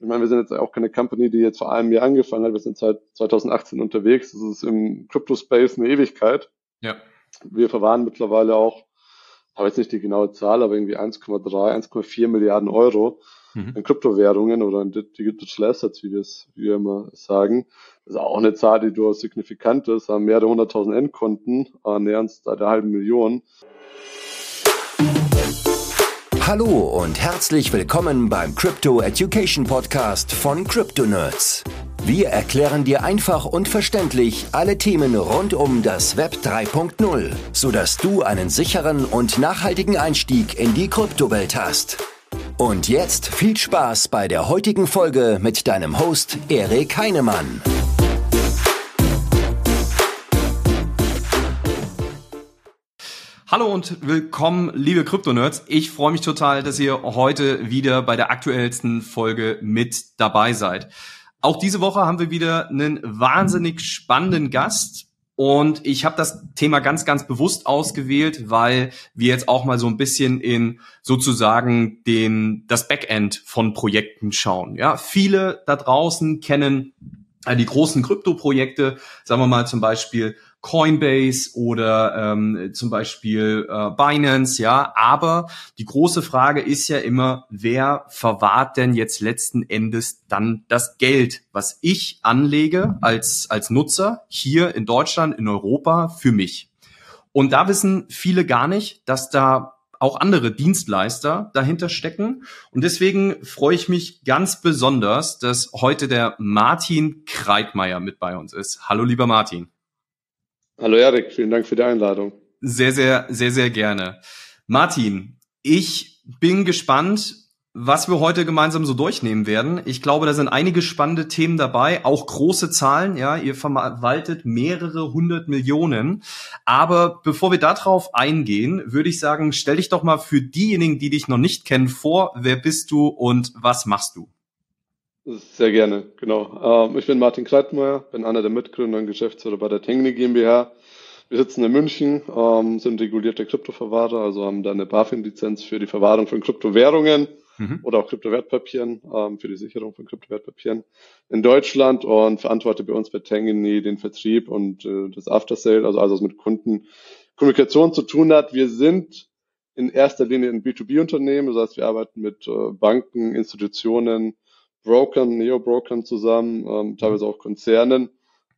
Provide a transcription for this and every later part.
ich meine, wir sind jetzt auch keine Company, die jetzt vor einem Jahr angefangen hat. Wir sind seit 2018 unterwegs. Das ist im Crypto-Space eine Ewigkeit. Ja. Wir verwahren mittlerweile auch, habe jetzt nicht die genaue Zahl, aber irgendwie 1,3, 1,4 Milliarden Euro mhm. in Kryptowährungen oder in Digital Assets, wie wir es, wie wir immer sagen. Das ist auch eine Zahl, die durchaus signifikant ist. Haben mehrere hunderttausend Endkunden, äh, nähern uns da der halben Million. Hallo und herzlich willkommen beim Crypto Education Podcast von Crypto Nerds. Wir erklären dir einfach und verständlich alle Themen rund um das Web 3.0, sodass du einen sicheren und nachhaltigen Einstieg in die Kryptowelt hast. Und jetzt viel Spaß bei der heutigen Folge mit deinem Host Erik Heinemann. Hallo und willkommen, liebe Krypto-Nerds. Ich freue mich total, dass ihr heute wieder bei der aktuellsten Folge mit dabei seid. Auch diese Woche haben wir wieder einen wahnsinnig spannenden Gast. Und ich habe das Thema ganz, ganz bewusst ausgewählt, weil wir jetzt auch mal so ein bisschen in sozusagen den, das Backend von Projekten schauen. Ja, viele da draußen kennen äh, die großen Krypto-Projekte, sagen wir mal zum Beispiel Coinbase oder ähm, zum Beispiel äh, Binance, ja. Aber die große Frage ist ja immer, wer verwahrt denn jetzt letzten Endes dann das Geld, was ich anlege als, als Nutzer hier in Deutschland, in Europa für mich? Und da wissen viele gar nicht, dass da auch andere Dienstleister dahinter stecken. Und deswegen freue ich mich ganz besonders, dass heute der Martin Kreitmeier mit bei uns ist. Hallo, lieber Martin. Hallo Erik, vielen Dank für die Einladung. Sehr, sehr, sehr, sehr gerne. Martin, ich bin gespannt, was wir heute gemeinsam so durchnehmen werden. Ich glaube, da sind einige spannende Themen dabei, auch große Zahlen. Ja, ihr verwaltet mehrere hundert Millionen. Aber bevor wir darauf eingehen, würde ich sagen, stell dich doch mal für diejenigen, die dich noch nicht kennen, vor. Wer bist du und was machst du? Sehr gerne, genau. Ähm, ich bin Martin Kreitmeier, bin einer der Mitgründer und Geschäftsführer bei der Tengni GmbH. Wir sitzen in München, ähm, sind regulierte Kryptoverwahrer, also haben da eine BaFin-Lizenz für die Verwahrung von Kryptowährungen mhm. oder auch Kryptowertpapieren, ähm, für die Sicherung von Kryptowertpapieren in Deutschland und verantworte bei uns bei Tengini den Vertrieb und äh, das After-Sale, also alles, was mit Kundenkommunikation zu tun hat. Wir sind in erster Linie ein B2B-Unternehmen, das heißt, wir arbeiten mit äh, Banken, Institutionen, Brokern, Neo-Brokern zusammen, ähm, teilweise auch Konzernen,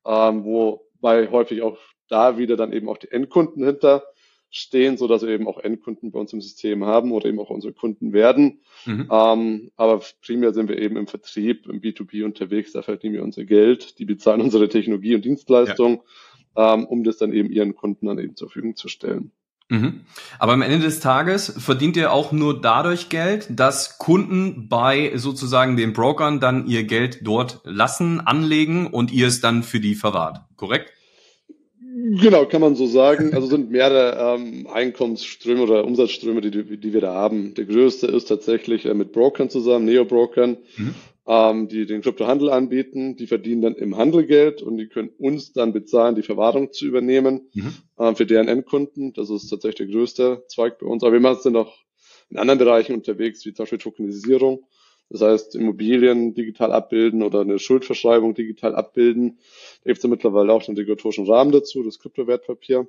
ähm, wobei häufig auch da wieder dann eben auch die Endkunden hinter stehen, so dass wir eben auch Endkunden bei uns im System haben oder eben auch unsere Kunden werden. Mhm. Ähm, aber primär sind wir eben im Vertrieb, im B2B unterwegs, da verdienen wir unser Geld, die bezahlen unsere Technologie und Dienstleistung, ja. ähm, um das dann eben ihren Kunden dann eben zur Verfügung zu stellen. Mhm. Aber am Ende des Tages verdient ihr auch nur dadurch Geld, dass Kunden bei sozusagen den Brokern dann ihr Geld dort lassen, anlegen und ihr es dann für die verwahrt, korrekt? Genau, kann man so sagen. Also sind mehrere ähm, Einkommensströme oder Umsatzströme, die, die wir da haben. Der größte ist tatsächlich äh, mit Brokern zusammen, Neo-Brokern. Mhm ähm, die den Kryptohandel anbieten. Die verdienen dann im Handel Geld und die können uns dann bezahlen, die Verwahrung zu übernehmen mhm. ähm, für deren Endkunden. Das ist tatsächlich der größte Zweig bei uns. Aber wir machen es dann auch in anderen Bereichen unterwegs, wie zum Beispiel Tokenisierung. Das heißt, Immobilien digital abbilden oder eine Schuldverschreibung digital abbilden. Da gibt es ja mittlerweile auch einen regulatorischen Rahmen dazu, das Kryptowertpapier,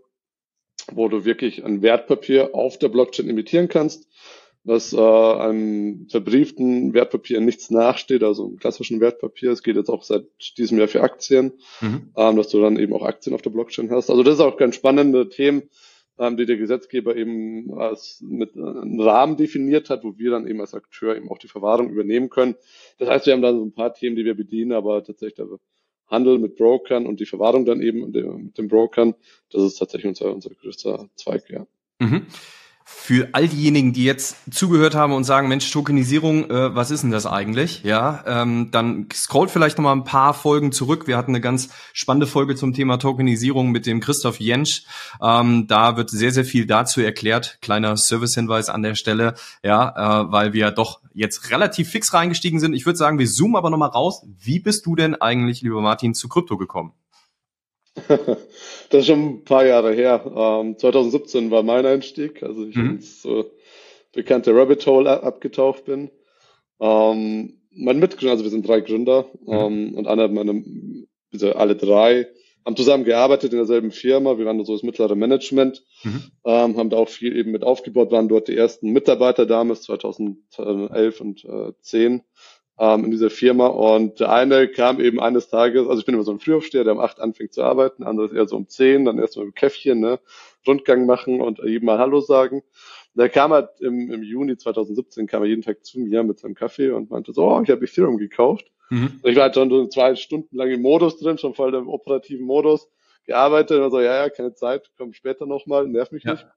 wo du wirklich ein Wertpapier auf der Blockchain imitieren kannst was äh, einem verbrieften Wertpapier nichts nachsteht, also einem klassischen Wertpapier. Es geht jetzt auch seit diesem Jahr für Aktien, mhm. ähm, dass du dann eben auch Aktien auf der Blockchain hast. Also das ist auch ganz spannende Themen, ähm, die der Gesetzgeber eben als mit äh, einem Rahmen definiert hat, wo wir dann eben als Akteur eben auch die Verwahrung übernehmen können. Das heißt, wir haben da so ein paar Themen, die wir bedienen, aber tatsächlich der Handel mit Brokern und die Verwahrung dann eben mit den Brokern, das ist tatsächlich unser, unser größter Zweig, ja. Mhm für all diejenigen, die jetzt zugehört haben und sagen, Mensch, Tokenisierung, äh, was ist denn das eigentlich? Ja, ähm, dann scrollt vielleicht noch mal ein paar Folgen zurück. Wir hatten eine ganz spannende Folge zum Thema Tokenisierung mit dem Christoph Jentsch. Ähm, da wird sehr, sehr viel dazu erklärt. Kleiner Servicehinweis an der Stelle, ja, äh, weil wir doch jetzt relativ fix reingestiegen sind. Ich würde sagen, wir zoomen aber noch mal raus. Wie bist du denn eigentlich, lieber Martin, zu Krypto gekommen? das ist schon ein paar Jahre her. Ähm, 2017 war mein Einstieg, also ich mhm. ins äh, bekannte Rabbit Hole abgetaucht bin. Ähm, mein Mitgründer, also wir sind drei Gründer mhm. ähm, und einer meine, also alle drei haben zusammen gearbeitet in derselben Firma. Wir waren so das mittlere Management, mhm. ähm, haben da auch viel eben mit aufgebaut, waren dort die ersten Mitarbeiter damals 2011 und äh, 10 ähm, in dieser Firma. Und der eine kam eben eines Tages, also ich bin immer so ein Frühaufsteher, der um acht anfängt zu arbeiten, anderes eher so um zehn, dann erstmal im Käffchen, ne, Rundgang machen und jedem mal Hallo sagen. Der kam halt im, im Juni 2017, kam er jeden Tag zu mir mit seinem Kaffee und meinte so, oh, ich habe Ethereum gekauft. Mhm. Ich war halt schon so zwei Stunden lang im Modus drin, schon voll im operativen Modus, gearbeitet und so, ja, ja, keine Zeit, komm später nochmal, nerv mich ja. nicht.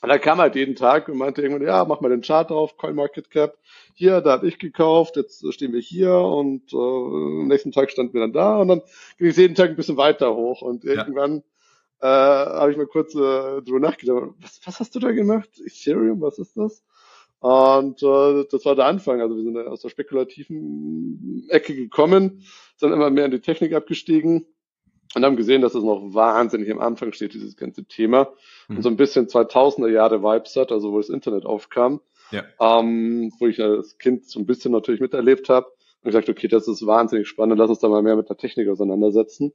Und er kam halt jeden Tag und meinte irgendwann, ja, mach mal den Chart auf, CoinMarketCap. Hier, da habe ich gekauft, jetzt stehen wir hier und äh, am nächsten Tag standen wir dann da und dann ging es jeden Tag ein bisschen weiter hoch und irgendwann äh, habe ich mal kurz äh, drüber nachgedacht, was, was hast du da gemacht? Ethereum, was ist das? Und äh, das war der Anfang. Also wir sind aus der spekulativen Ecke gekommen, sind immer mehr in die Technik abgestiegen und haben gesehen, dass es noch wahnsinnig am Anfang steht, dieses ganze Thema. Mhm. Und so ein bisschen 2000er Jahre Vibes hat, also wo das Internet aufkam, ja. ähm, wo ich als Kind so ein bisschen natürlich miterlebt habe und gesagt, okay, das ist wahnsinnig spannend, lass uns da mal mehr mit der Technik auseinandersetzen.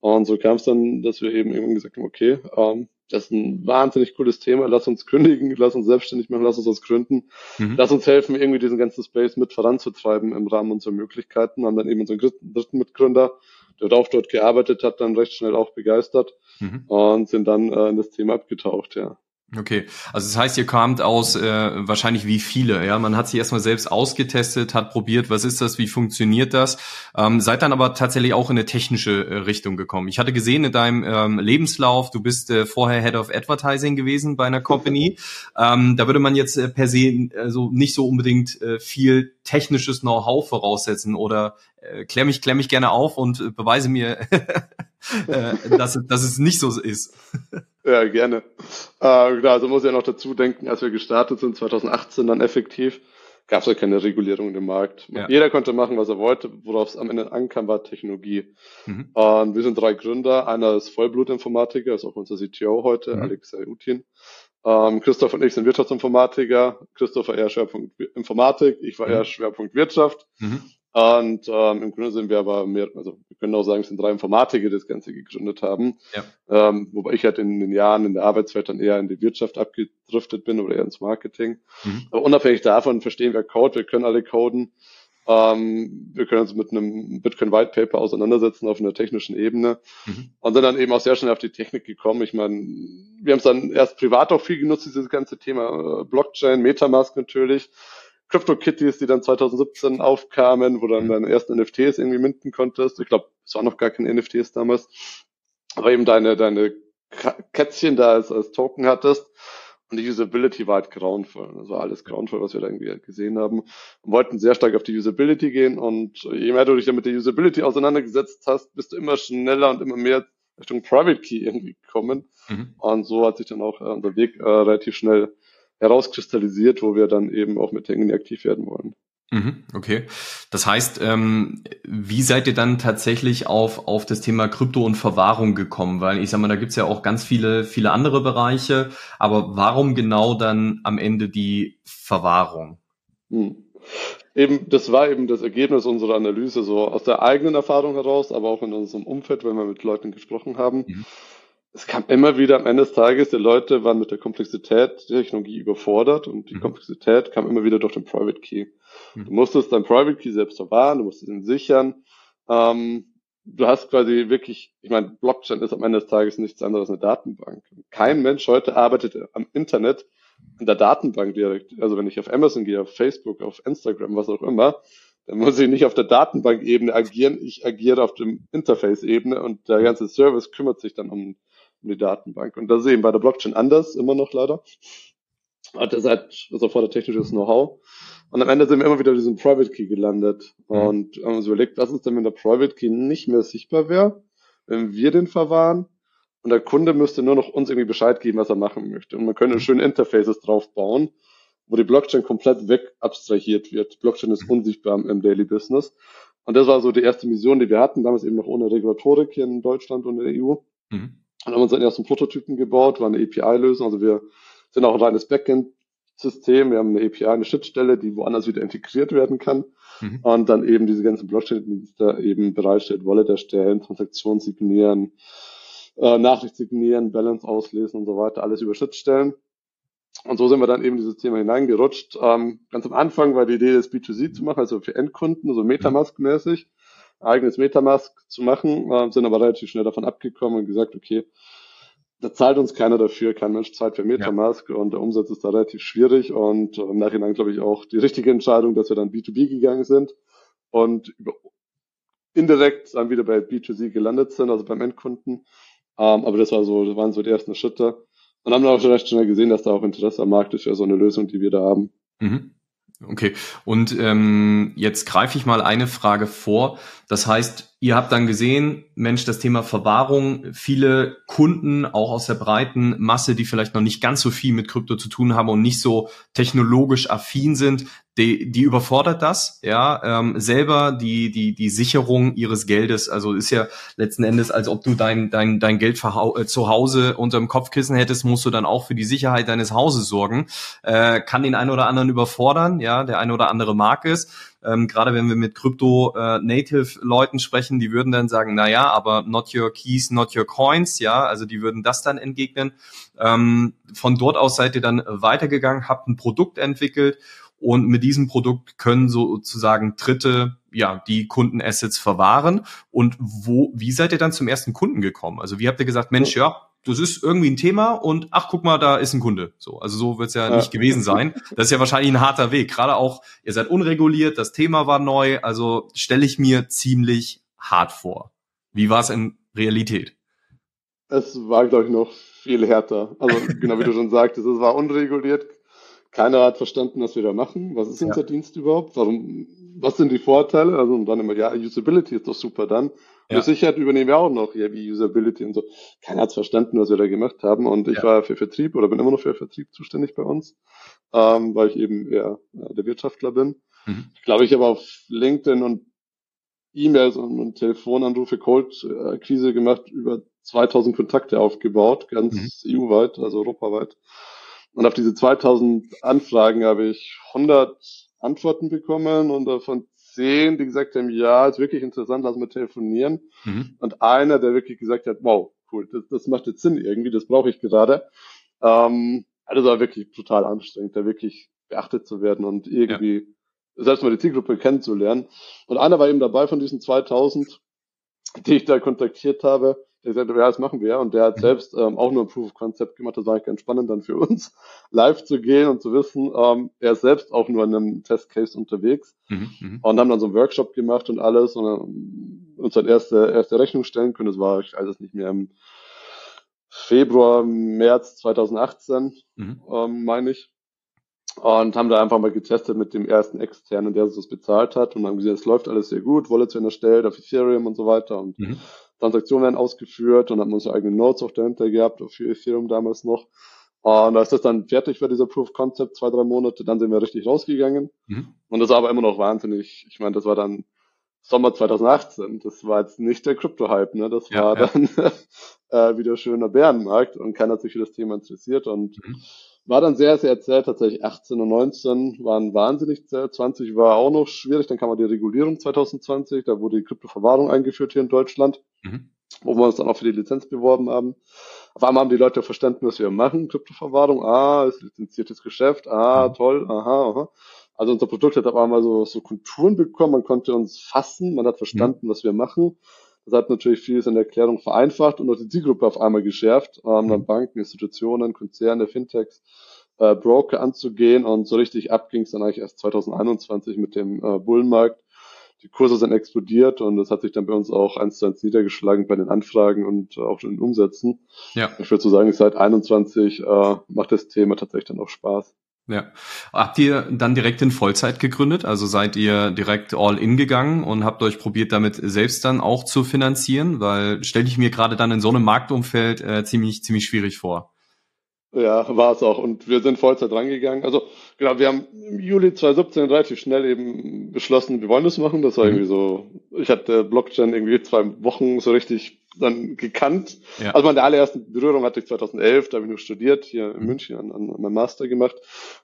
Und so kam es dann, dass wir eben irgendwann gesagt haben, okay, ähm, das ist ein wahnsinnig cooles Thema, lass uns kündigen, lass uns selbstständig machen, lass uns was gründen, mhm. lass uns helfen, irgendwie diesen ganzen Space mit voranzutreiben im Rahmen unserer Möglichkeiten. Haben dann eben unseren dritten Mitgründer, der auch dort gearbeitet hat, dann recht schnell auch begeistert mhm. und sind dann äh, in das Thema abgetaucht, ja. Okay, also das heißt, ihr kamt aus äh, wahrscheinlich wie viele, ja. Man hat sich erstmal selbst ausgetestet, hat probiert, was ist das, wie funktioniert das, ähm, seid dann aber tatsächlich auch in eine technische äh, Richtung gekommen. Ich hatte gesehen in deinem ähm, Lebenslauf, du bist äh, vorher Head of Advertising gewesen bei einer Company. ähm, da würde man jetzt äh, per se also nicht so unbedingt äh, viel technisches Know-how voraussetzen oder äh, klär mich, klär mich gerne auf und äh, beweise mir, äh, dass, dass es nicht so ist. ja, gerne. Äh, klar, also muss ich ja noch dazu denken, als wir gestartet sind, 2018 dann effektiv, gab es ja keine Regulierung im Markt. Ja. Jeder konnte machen, was er wollte. Worauf es am Ende ankam, war Technologie. Mhm. Und wir sind drei Gründer. Einer ist Vollblutinformatiker, ist auch unser CTO heute, mhm. Alexei Utin. Ähm, Christoph und ich sind Wirtschaftsinformatiker. Christoph war eher Schwerpunkt Informatik, ich war mhm. eher Schwerpunkt Wirtschaft. Mhm. Und ähm, im Grunde sind wir aber mehr, also wir können auch sagen, es sind drei Informatiker, die das Ganze gegründet haben. Ja. Ähm, wobei ich halt in den Jahren in der Arbeitswelt dann eher in die Wirtschaft abgedriftet bin oder eher ins Marketing. Mhm. Aber unabhängig davon verstehen wir Code, wir können alle coden. Ähm, wir können uns mit einem Bitcoin White Paper auseinandersetzen auf einer technischen Ebene mhm. und sind dann eben auch sehr schnell auf die Technik gekommen. Ich meine, wir haben es dann erst privat auch viel genutzt, dieses ganze Thema äh, Blockchain, Metamask natürlich. Crypto-Kitties, die dann 2017 aufkamen, wo dann mhm. deine ersten NFTs irgendwie minten konntest. Ich glaube, es waren noch gar keine NFTs damals. Aber eben deine, deine Kätzchen da als, als Token hattest. Und die Usability war halt grauenvoll. Das war alles grauenvoll, was wir da irgendwie gesehen haben. Und wollten sehr stark auf die Usability gehen. Und je mehr du dich dann mit der Usability auseinandergesetzt hast, bist du immer schneller und immer mehr Richtung Private Key irgendwie gekommen. Mhm. Und so hat sich dann auch äh, unser Weg äh, relativ schnell herauskristallisiert, wo wir dann eben auch mit Hängen aktiv werden wollen. Mhm, okay. Das heißt, ähm, wie seid ihr dann tatsächlich auf, auf das Thema Krypto und Verwahrung gekommen? Weil ich sag mal, da gibt's ja auch ganz viele, viele andere Bereiche, aber warum genau dann am Ende die Verwahrung? Hm. Eben, das war eben das Ergebnis unserer Analyse, so aus der eigenen Erfahrung heraus, aber auch in unserem Umfeld, wenn wir mit Leuten gesprochen haben. Mhm es kam immer wieder am Ende des Tages, die Leute waren mit der Komplexität der Technologie überfordert und die mhm. Komplexität kam immer wieder durch den Private Key. Mhm. Du musstest dein Private Key selbst verwahren, du musstest ihn sichern. Ähm, du hast quasi wirklich, ich meine, Blockchain ist am Ende des Tages nichts anderes als eine Datenbank. Kein Mensch heute arbeitet am Internet in der Datenbank direkt. Also wenn ich auf Amazon gehe, auf Facebook, auf Instagram, was auch immer, dann muss ich nicht auf der Datenbank-Ebene agieren, ich agiere auf dem Interface-Ebene und der ganze Service kümmert sich dann um die Datenbank. Und das ist eben bei der Blockchain anders, immer noch leider. Hat das halt, das erfordert technisches Know-how. Und am Ende sind wir immer wieder in diesem Private Key gelandet mhm. und haben uns überlegt, was ist denn, wenn der Private Key nicht mehr sichtbar wäre, wenn wir den verwahren und der Kunde müsste nur noch uns irgendwie Bescheid geben, was er machen möchte. Und man könnte schöne Interfaces drauf bauen, wo die Blockchain komplett weg abstrahiert wird. Blockchain ist unsichtbar im Daily Business. Und das war so die erste Mission, die wir hatten, damals eben noch ohne Regulatorik hier in Deutschland und in der EU. Mhm. Haben wir unseren ersten Prototypen gebaut, war eine API-Lösung. Also wir sind auch ein reines Backend. System, wir haben eine API, eine Schnittstelle, die woanders wieder integriert werden kann mhm. und dann eben diese ganzen Blockchain-Dienste eben bereitstellt, Wallet erstellen, Transaktionen signieren, äh, Nachricht signieren, Balance auslesen und so weiter, alles über Schnittstellen. Und so sind wir dann eben dieses Thema hineingerutscht. Ähm, ganz am Anfang war die Idee, das B2C zu machen, also für Endkunden, so Metamask-mäßig, eigenes Metamask zu machen, äh, sind aber relativ schnell davon abgekommen und gesagt, okay, da zahlt uns keiner dafür, kein Mensch zahlt für Metamask ja. und der Umsatz ist da relativ schwierig und im Nachhinein glaube ich auch die richtige Entscheidung, dass wir dann B2B gegangen sind und indirekt dann wieder bei B2C gelandet sind, also beim Endkunden. Ähm, aber das war so, das waren so die ersten Schritte. Und haben dann auch schon recht schnell gesehen, dass da auch Interesse am Markt ist für so eine Lösung, die wir da haben. Mhm. Okay, und ähm, jetzt greife ich mal eine Frage vor. Das heißt, ihr habt dann gesehen, Mensch, das Thema Verwahrung, viele Kunden auch aus der breiten Masse, die vielleicht noch nicht ganz so viel mit Krypto zu tun haben und nicht so technologisch affin sind, die, die überfordert das, ja, ähm, selber die, die, die Sicherung ihres Geldes, also ist ja letzten Endes, als ob du dein, dein, dein Geld äh, zu Hause unterm Kopfkissen hättest, musst du dann auch für die Sicherheit deines Hauses sorgen, äh, kann den einen oder anderen überfordern, ja, der eine oder andere mag es, ähm, gerade wenn wir mit Krypto-Native-Leuten äh, sprechen, die würden dann sagen, na ja, aber not your keys, not your coins, ja, also die würden das dann entgegnen. Ähm, von dort aus seid ihr dann weitergegangen, habt ein Produkt entwickelt und mit diesem Produkt können sozusagen Dritte ja die Kundenassets verwahren. Und wo, wie seid ihr dann zum ersten Kunden gekommen? Also wie habt ihr gesagt, Mensch, ja, das ist irgendwie ein Thema und ach, guck mal, da ist ein Kunde. So, also so wird es ja, ja, nicht gewesen sein. Das ist ja wahrscheinlich ein harter Weg. Gerade auch, ihr seid unreguliert, das Thema war neu, also stelle ich mir ziemlich hart vor. Wie war es in Realität? Es war, glaube ich, noch viel härter. Also genau wie du schon sagtest, es war unreguliert. Keiner hat verstanden, was wir da machen. Was ist unser ja. Dienst überhaupt? Warum, was sind die Vorteile? Also und dann immer, ja, Usability ist doch super dann. Ja. Für Sicherheit übernehmen wir auch noch, ja, wie Usability und so. Keiner hat's verstanden, was wir da gemacht haben. Und ich ja. war für Vertrieb oder bin immer noch für Vertrieb zuständig bei uns, ähm, weil ich eben eher äh, der Wirtschaftler bin. Mhm. Ich glaube, ich habe auf LinkedIn und E-Mails und, und Telefonanrufe, Cold-Akquise gemacht, über 2000 Kontakte aufgebaut, ganz mhm. EU-weit, also europaweit. Und auf diese 2000 Anfragen habe ich 100 Antworten bekommen und davon zehn, die gesagt haben, ja, ist wirklich interessant, lass mal telefonieren. Mhm. Und einer, der wirklich gesagt hat, wow, cool, das, das macht jetzt Sinn irgendwie, das brauche ich gerade. Ähm, also war wirklich total anstrengend, da wirklich beachtet zu werden und irgendwie ja. selbst mal die Zielgruppe kennenzulernen. Und einer war eben dabei von diesen 2000, die ich da kontaktiert habe, der gesagt ja, das machen wir. Und der hat mhm. selbst ähm, auch nur ein Proof of Concept gemacht. Das war eigentlich ganz spannend dann für uns, live zu gehen und zu wissen, ähm, er ist selbst auch nur in einem Testcase unterwegs. Mhm, mhm, und haben dann so einen Workshop gemacht und alles und ähm, uns dann erste, erste Rechnung stellen können. Das war, ich weiß es nicht mehr, im Februar, März 2018, mhm. ähm, meine ich. Und haben da einfach mal getestet mit dem ersten externen, der uns das bezahlt hat und haben gesehen, es läuft alles sehr gut, Wallets werden erstellt auf Ethereum und so weiter und mhm. Transaktionen werden ausgeführt und haben unsere eigenen Nodes auch dahinter gehabt, für Ethereum damals noch. Und als das dann fertig war, dieser Proof Concept, zwei, drei Monate, dann sind wir richtig rausgegangen. Mhm. Und das war aber immer noch wahnsinnig. Ich meine, das war dann Sommer 2018. Das war jetzt nicht der Crypto-Hype, ne? Das ja, war ja. dann äh, wieder schöner Bärenmarkt und keiner hat sich für das Thema interessiert und mhm. War dann sehr, sehr zäh. Tatsächlich 18 und 19 waren wahnsinnig zäh. 20 war auch noch schwierig. Dann kam man die Regulierung 2020. Da wurde die Kryptoverwahrung eingeführt hier in Deutschland, mhm. wo wir uns dann auch für die Lizenz beworben haben. Auf einmal haben die Leute verstanden, was wir machen. Kryptoverwahrung, ah, ist lizenziertes Geschäft, ah, mhm. toll, aha, aha. Also unser Produkt hat auf einmal so, so Konturen bekommen, man konnte uns fassen, man hat verstanden, mhm. was wir machen. Das hat natürlich vieles in der Erklärung vereinfacht und auch die Zielgruppe auf einmal geschärft, ähm, dann mhm. Banken, Institutionen, Konzerne, Fintechs, äh, Broker anzugehen und so richtig ab ging es dann eigentlich erst 2021 mit dem äh, Bullenmarkt, die Kurse sind explodiert und das hat sich dann bei uns auch eins zu eins niedergeschlagen bei den Anfragen und äh, auch den Umsätzen. Ja. Ich würde so sagen, seit 21 äh, macht das Thema tatsächlich dann auch Spaß. Ja. Habt ihr dann direkt in Vollzeit gegründet? Also seid ihr direkt all in gegangen und habt euch probiert, damit selbst dann auch zu finanzieren? Weil stelle ich mir gerade dann in so einem Marktumfeld äh, ziemlich, ziemlich schwierig vor. Ja, war es auch. Und wir sind Vollzeit rangegangen. Also, genau, wir haben im Juli 2017 relativ schnell eben beschlossen, wir wollen das machen. Das war mhm. irgendwie so, ich hatte Blockchain irgendwie zwei Wochen so richtig dann gekannt. Ja. Also meine allererste Berührung hatte ich 2011, da habe ich nur studiert, hier in mhm. München an, an meinem Master gemacht.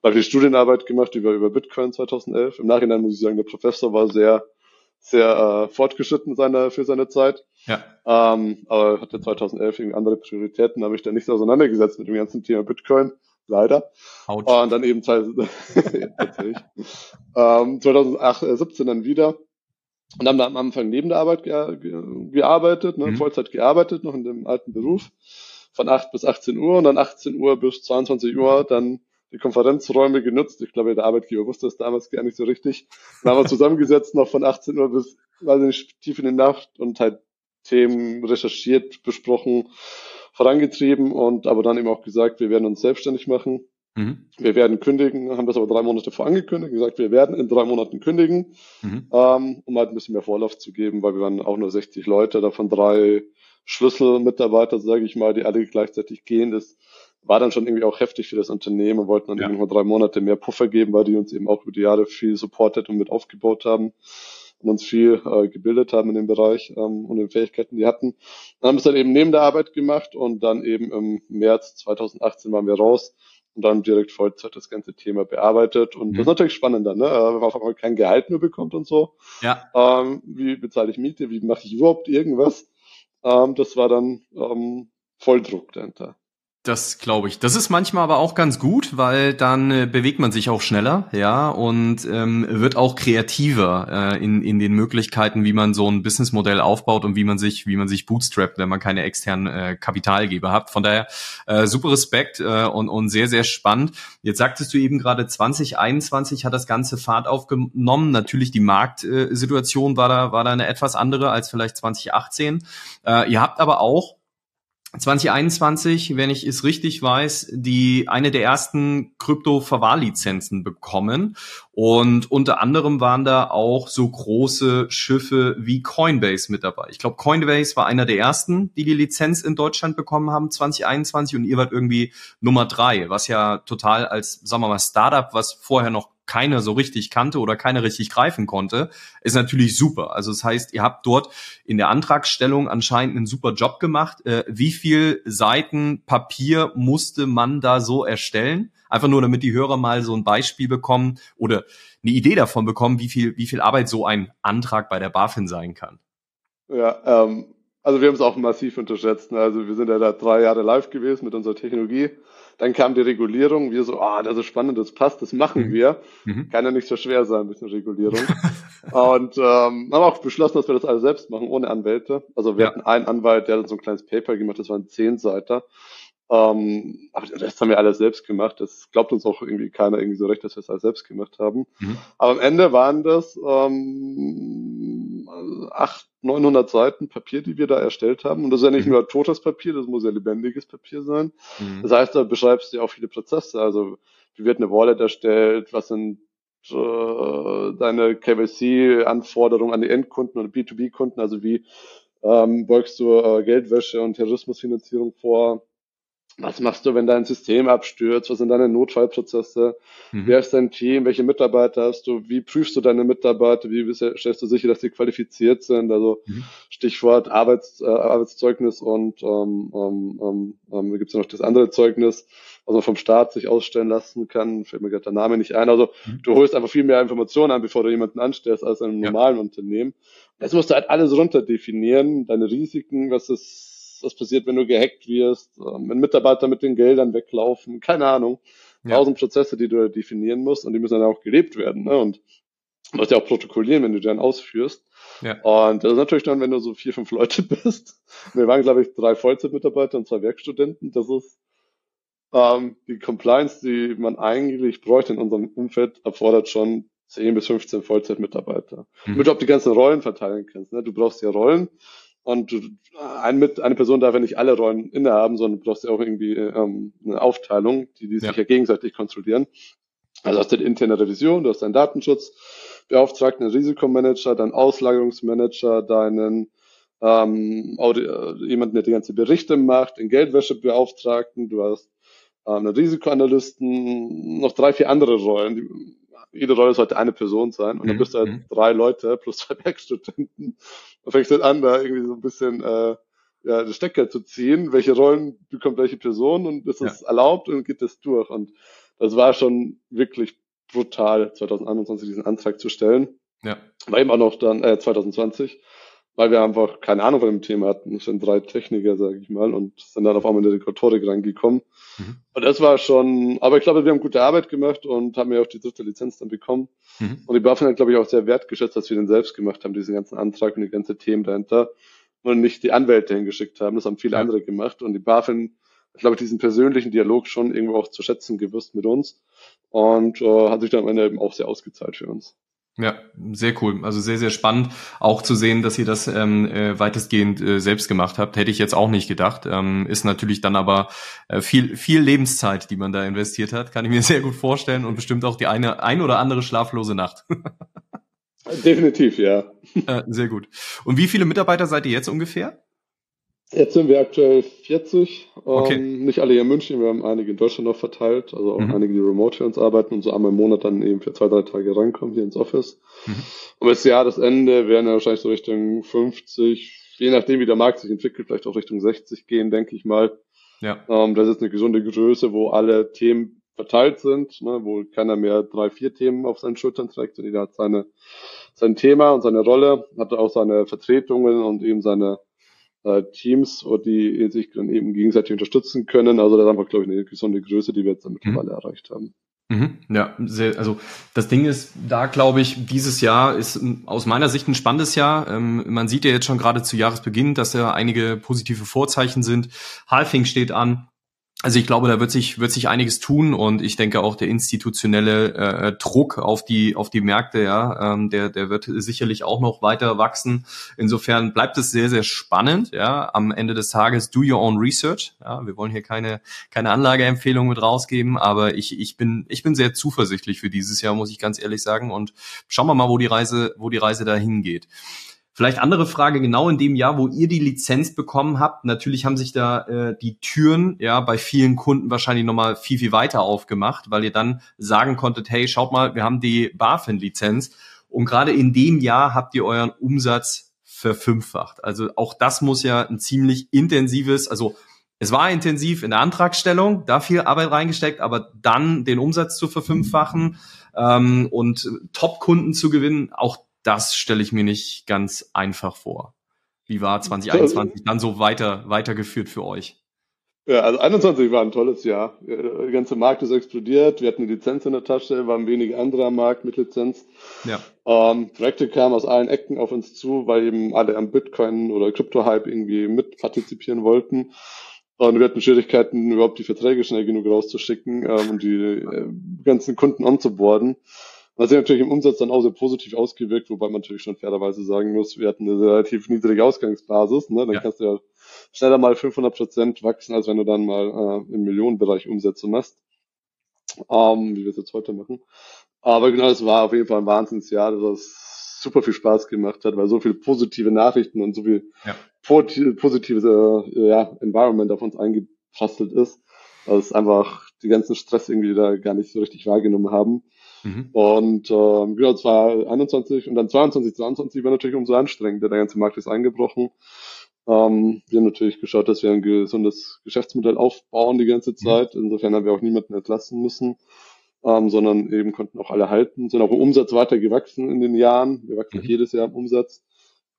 Da habe ich die Studienarbeit gemacht über, über Bitcoin 2011. Im Nachhinein muss ich sagen, der Professor war sehr, sehr äh, fortgeschritten seiner, für seine Zeit. Ja. Ähm, aber hatte 2011 irgendwie andere Prioritäten, habe ich dann nicht so auseinandergesetzt mit dem ganzen Thema Bitcoin leider. Ouch. Und dann eben tatsächlich. ähm, 2017 dann wieder und haben da am Anfang neben der Arbeit ge ge gearbeitet, ne, mhm. Vollzeit gearbeitet, noch in dem alten Beruf, von 8 bis 18 Uhr und dann 18 Uhr bis 22 Uhr dann die Konferenzräume genutzt. Ich glaube, der Arbeitgeber wusste das damals gar nicht so richtig. Dann haben wir zusammengesetzt, noch von 18 Uhr bis, weiß nicht, tief in die Nacht und halt Themen recherchiert, besprochen, vorangetrieben und aber dann eben auch gesagt, wir werden uns selbstständig machen. Mhm. Wir werden kündigen, haben das aber drei Monate vorangekündigt, gesagt, wir werden in drei Monaten kündigen, mhm. ähm, um halt ein bisschen mehr Vorlauf zu geben, weil wir waren auch nur 60 Leute, davon drei Schlüsselmitarbeiter, sage ich mal, die alle gleichzeitig gehen. Das war dann schon irgendwie auch heftig für das Unternehmen. Wir wollten dann ja. irgendwie nur drei Monate mehr Puffer geben, weil die uns eben auch über die Jahre viel supportet und mit aufgebaut haben und uns viel äh, gebildet haben in dem Bereich ähm, und den Fähigkeiten, die hatten. Dann haben wir es dann eben neben der Arbeit gemacht und dann eben im März 2018 waren wir raus und dann direkt Vollzeit das ganze Thema bearbeitet. Und mhm. das ist natürlich spannender, ne? Äh, wenn man auf einmal kein Gehalt nur bekommt und so. Ja. Ähm, wie bezahle ich Miete? Wie mache ich überhaupt irgendwas? Ähm, das war dann ähm, Volldruck dahinter. Das glaube ich. Das ist manchmal aber auch ganz gut, weil dann äh, bewegt man sich auch schneller, ja, und ähm, wird auch kreativer äh, in, in den Möglichkeiten, wie man so ein Businessmodell aufbaut und wie man sich, wie man sich bootstrappt, wenn man keine externen äh, Kapitalgeber hat. Von daher äh, super Respekt äh, und, und sehr, sehr spannend. Jetzt sagtest du eben gerade 2021 hat das ganze Fahrt aufgenommen. Natürlich die Marktsituation war da, war da eine etwas andere als vielleicht 2018. Äh, ihr habt aber auch 2021, wenn ich es richtig weiß, die eine der ersten Krypto-Verwahrlizenzen bekommen. Und unter anderem waren da auch so große Schiffe wie Coinbase mit dabei. Ich glaube, Coinbase war einer der ersten, die die Lizenz in Deutschland bekommen haben 2021 und ihr wart irgendwie Nummer drei, was ja total als, sagen wir mal, Startup, was vorher noch keiner so richtig kannte oder keiner richtig greifen konnte, ist natürlich super. Also das heißt, ihr habt dort in der Antragstellung anscheinend einen super Job gemacht. Äh, wie viel Seiten Papier musste man da so erstellen? Einfach nur, damit die Hörer mal so ein Beispiel bekommen oder eine Idee davon bekommen, wie viel, wie viel Arbeit so ein Antrag bei der BaFin sein kann. Ja, ähm, also wir haben es auch massiv unterschätzt. Ne? Also wir sind ja da drei Jahre live gewesen mit unserer Technologie. Dann kam die Regulierung. Wir so, ah, oh, das ist spannend, das passt, das machen mhm. wir. Mhm. Kann ja nicht so schwer sein, ein bisschen Regulierung. und ähm, haben auch beschlossen, dass wir das alles selbst machen, ohne Anwälte. Also wir ja. hatten einen Anwalt, der hat so ein kleines Paper gemacht, das waren zehn Seiten. Ähm, aber das haben wir alles selbst gemacht. Das glaubt uns auch irgendwie keiner irgendwie so recht, dass wir es alles selbst gemacht haben. Mhm. Aber am Ende waren das ähm, 800, 900 Seiten Papier, die wir da erstellt haben. Und das ist ja nicht mhm. nur totes Papier, das muss ja lebendiges Papier sein. Mhm. Das heißt, da beschreibst du ja auch viele Prozesse. Also wie wird eine Wallet erstellt, was sind äh, deine KYC-Anforderungen an die Endkunden oder B2B-Kunden, also wie ähm, beugst du äh, Geldwäsche und Terrorismusfinanzierung vor was machst du, wenn dein System abstürzt? Was sind deine Notfallprozesse? Mhm. Wer ist dein Team? Welche Mitarbeiter hast du? Wie prüfst du deine Mitarbeiter? Wie stellst du sicher, dass sie qualifiziert sind? Also mhm. Stichwort Arbeits, äh, Arbeitszeugnis und ähm, ähm, ähm, ähm gibt es ja noch das andere Zeugnis, was man vom Staat sich ausstellen lassen kann. Fällt mir gerade der Name nicht ein. Also mhm. du holst einfach viel mehr Informationen an, bevor du jemanden anstellst, als in einem ja. normalen Unternehmen. Jetzt musst du halt alles runter definieren, deine Risiken, was ist was passiert, wenn du gehackt wirst, ähm, wenn Mitarbeiter mit den Geldern weglaufen, keine Ahnung. Ja. Tausend Prozesse, die du definieren musst und die müssen dann auch gelebt werden. Ne? Und du musst ja auch protokollieren, wenn du die dann ausführst. Ja. Und das ist natürlich dann, wenn du so vier, fünf Leute bist. Wir waren, glaube ich, drei Vollzeitmitarbeiter und zwei Werkstudenten. Das ist ähm, die Compliance, die man eigentlich bräuchte in unserem Umfeld, erfordert schon 10 bis 15 Vollzeitmitarbeiter. Mhm. Damit du auch die ganzen Rollen verteilen kannst. Ne? Du brauchst ja Rollen. Und ein, mit, eine Person darf ja nicht alle Rollen innehaben, sondern du brauchst ja auch irgendwie ähm, eine Aufteilung, die, die sich ja. ja gegenseitig kontrollieren. Also hast du die interne Revision, du hast deinen Datenschutzbeauftragten, einen Risikomanager, deinen Auslagerungsmanager, deinen ähm, äh, jemanden, der die ganze Berichte macht, den Geldwäschebeauftragten, du hast ähm, einen Risikoanalysten, noch drei, vier andere Rollen. Die, jede Rolle sollte eine Person sein und dann mhm. bist du halt mhm. drei Leute plus zwei Werkstudenten. Dann fängst du halt an, da irgendwie so ein bisschen äh, ja, das Stecker zu ziehen, welche Rollen bekommt welche Person und ist es ja. erlaubt und geht das durch. Und das war schon wirklich brutal, 2021 diesen Antrag zu stellen. Ja. War eben auch noch dann, äh, 2020, weil wir einfach keine Ahnung von dem Thema hatten. Es sind drei Techniker, sage ich mal, und sind dann auf einmal in die Rekordtorik reingekommen. Mhm. Und das war schon, aber ich glaube, wir haben gute Arbeit gemacht und haben ja auch die dritte Lizenz dann bekommen. Mhm. Und die BaFin hat, glaube ich, auch sehr wertgeschätzt, dass wir den selbst gemacht haben, diesen ganzen Antrag und die ganze Themen dahinter und nicht die Anwälte hingeschickt haben. Das haben viele ja. andere gemacht. Und die BaFin hat, glaube ich, diesen persönlichen Dialog schon irgendwo auch zu schätzen gewusst mit uns und äh, hat sich dann am Ende eben auch sehr ausgezahlt für uns. Ja, sehr cool. Also sehr, sehr spannend, auch zu sehen, dass ihr das ähm, äh, weitestgehend äh, selbst gemacht habt. Hätte ich jetzt auch nicht gedacht. Ähm, ist natürlich dann aber äh, viel, viel Lebenszeit, die man da investiert hat. Kann ich mir sehr gut vorstellen und bestimmt auch die eine, ein oder andere schlaflose Nacht. Definitiv, ja. Äh, sehr gut. Und wie viele Mitarbeiter seid ihr jetzt ungefähr? Jetzt sind wir aktuell 40. Okay. Ähm, nicht alle hier in München, wir haben einige in Deutschland noch verteilt, also auch mhm. einige, die remote für uns arbeiten und so einmal im Monat dann eben für zwei, drei Tage reinkommen hier ins Office. Mhm. Und bis Jahresende werden wir wahrscheinlich so Richtung 50, je nachdem wie der Markt sich entwickelt, vielleicht auch Richtung 60 gehen, denke ich mal. Ja. Ähm, das ist eine gesunde Größe, wo alle Themen verteilt sind, ne, wo keiner mehr drei, vier Themen auf seinen Schultern trägt, sondern jeder hat seine, sein Thema und seine Rolle, hat auch seine Vertretungen und eben seine äh, Teams, die sich dann eben gegenseitig unterstützen können. Also das ist einfach, glaube ich, eine gesunde Größe, die wir jetzt mittlerweile mhm. erreicht haben. Mhm, ja, sehr, also das Ding ist, da glaube ich, dieses Jahr ist aus meiner Sicht ein spannendes Jahr. Ähm, man sieht ja jetzt schon gerade zu Jahresbeginn, dass ja einige positive Vorzeichen sind. Halfing steht an. Also ich glaube, da wird sich wird sich einiges tun und ich denke auch der institutionelle äh, Druck auf die auf die Märkte, ja, ähm, der der wird sicherlich auch noch weiter wachsen. Insofern bleibt es sehr sehr spannend, ja. Am Ende des Tages do your own research. Ja, wir wollen hier keine keine Anlageempfehlung mit rausgeben, aber ich ich bin ich bin sehr zuversichtlich für dieses Jahr, muss ich ganz ehrlich sagen. Und schauen wir mal, wo die Reise wo die Reise dahin geht. Vielleicht andere Frage, genau in dem Jahr, wo ihr die Lizenz bekommen habt, natürlich haben sich da äh, die Türen ja bei vielen Kunden wahrscheinlich nochmal viel, viel weiter aufgemacht, weil ihr dann sagen konntet, hey, schaut mal, wir haben die BaFin-Lizenz und gerade in dem Jahr habt ihr euren Umsatz verfünffacht. Also auch das muss ja ein ziemlich intensives, also es war intensiv in der Antragstellung, da viel Arbeit reingesteckt, aber dann den Umsatz zu verfünffachen ähm, und Top-Kunden zu gewinnen, auch das stelle ich mir nicht ganz einfach vor. Wie war 2021 dann so weiter, weitergeführt für euch? Ja, also 21 war ein tolles Jahr. Der ganze Markt ist explodiert. Wir hatten eine Lizenz in der Tasche, waren wenige andere am Markt mit Lizenz. Ja. Ähm, Projekte kamen aus allen Ecken auf uns zu, weil eben alle am Bitcoin oder Krypto-Hype irgendwie mitpartizipieren wollten. Und wir hatten Schwierigkeiten, überhaupt die Verträge schnell genug rauszuschicken ähm, und die äh, ganzen Kunden onzuboarden. Hat sich natürlich im Umsatz dann auch sehr positiv ausgewirkt, wobei man natürlich schon fairerweise sagen muss, wir hatten eine relativ niedrige Ausgangsbasis. Ne? Dann ja. kannst du ja schneller mal 500 Prozent wachsen, als wenn du dann mal äh, im Millionenbereich Umsätze machst, ähm, wie wir es jetzt heute machen. Aber genau, es war auf jeden Fall ein Wahnsinnsjahr, das super viel Spaß gemacht hat, weil so viele positive Nachrichten und so viel ja. positives äh, ja, Environment auf uns eingeprasselt ist, dass einfach die ganzen Stress irgendwie da gar nicht so richtig wahrgenommen haben. Mhm. Und ähm, genau, es war 21 und dann 22, 22 war natürlich umso anstrengender. Der ganze Markt ist eingebrochen. Ähm, wir haben natürlich geschaut, dass wir ein gesundes Geschäftsmodell aufbauen die ganze mhm. Zeit. Insofern haben wir auch niemanden entlassen müssen, ähm, sondern eben konnten auch alle halten. Sind auch im Umsatz weiter gewachsen in den Jahren. Wir wachsen mhm. jedes Jahr im Umsatz.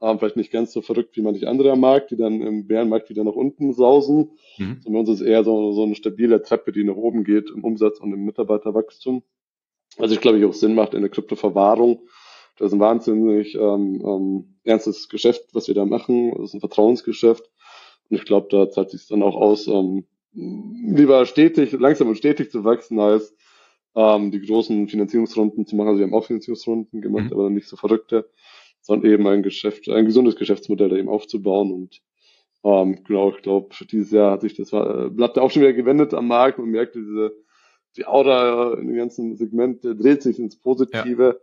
Ähm, vielleicht nicht ganz so verrückt wie manche andere am Markt, die dann im Bärenmarkt wieder nach unten sausen. Mhm. Sondern uns ist eher so, so eine stabile Treppe, die nach oben geht im Umsatz und im Mitarbeiterwachstum. Was ich glaube ich auch Sinn macht in der Kryptoverwahrung. Das ist ein wahnsinnig ähm, ähm, ernstes Geschäft, was wir da machen. Das ist ein Vertrauensgeschäft. Und ich glaube, da zahlt sich dann auch aus, ähm, lieber stetig, langsam und stetig zu wachsen, als ähm, die großen Finanzierungsrunden zu machen. Also wir haben auch Finanzierungsrunden gemacht, mhm. aber nicht so verrückte, sondern eben ein Geschäft, ein gesundes Geschäftsmodell da eben aufzubauen. Und ähm, genau, ich glaube, dieses Jahr hat sich das äh, Blatt auch schon wieder gewendet am Markt und merkte diese die Aura in dem ganzen Segment dreht sich ins Positive,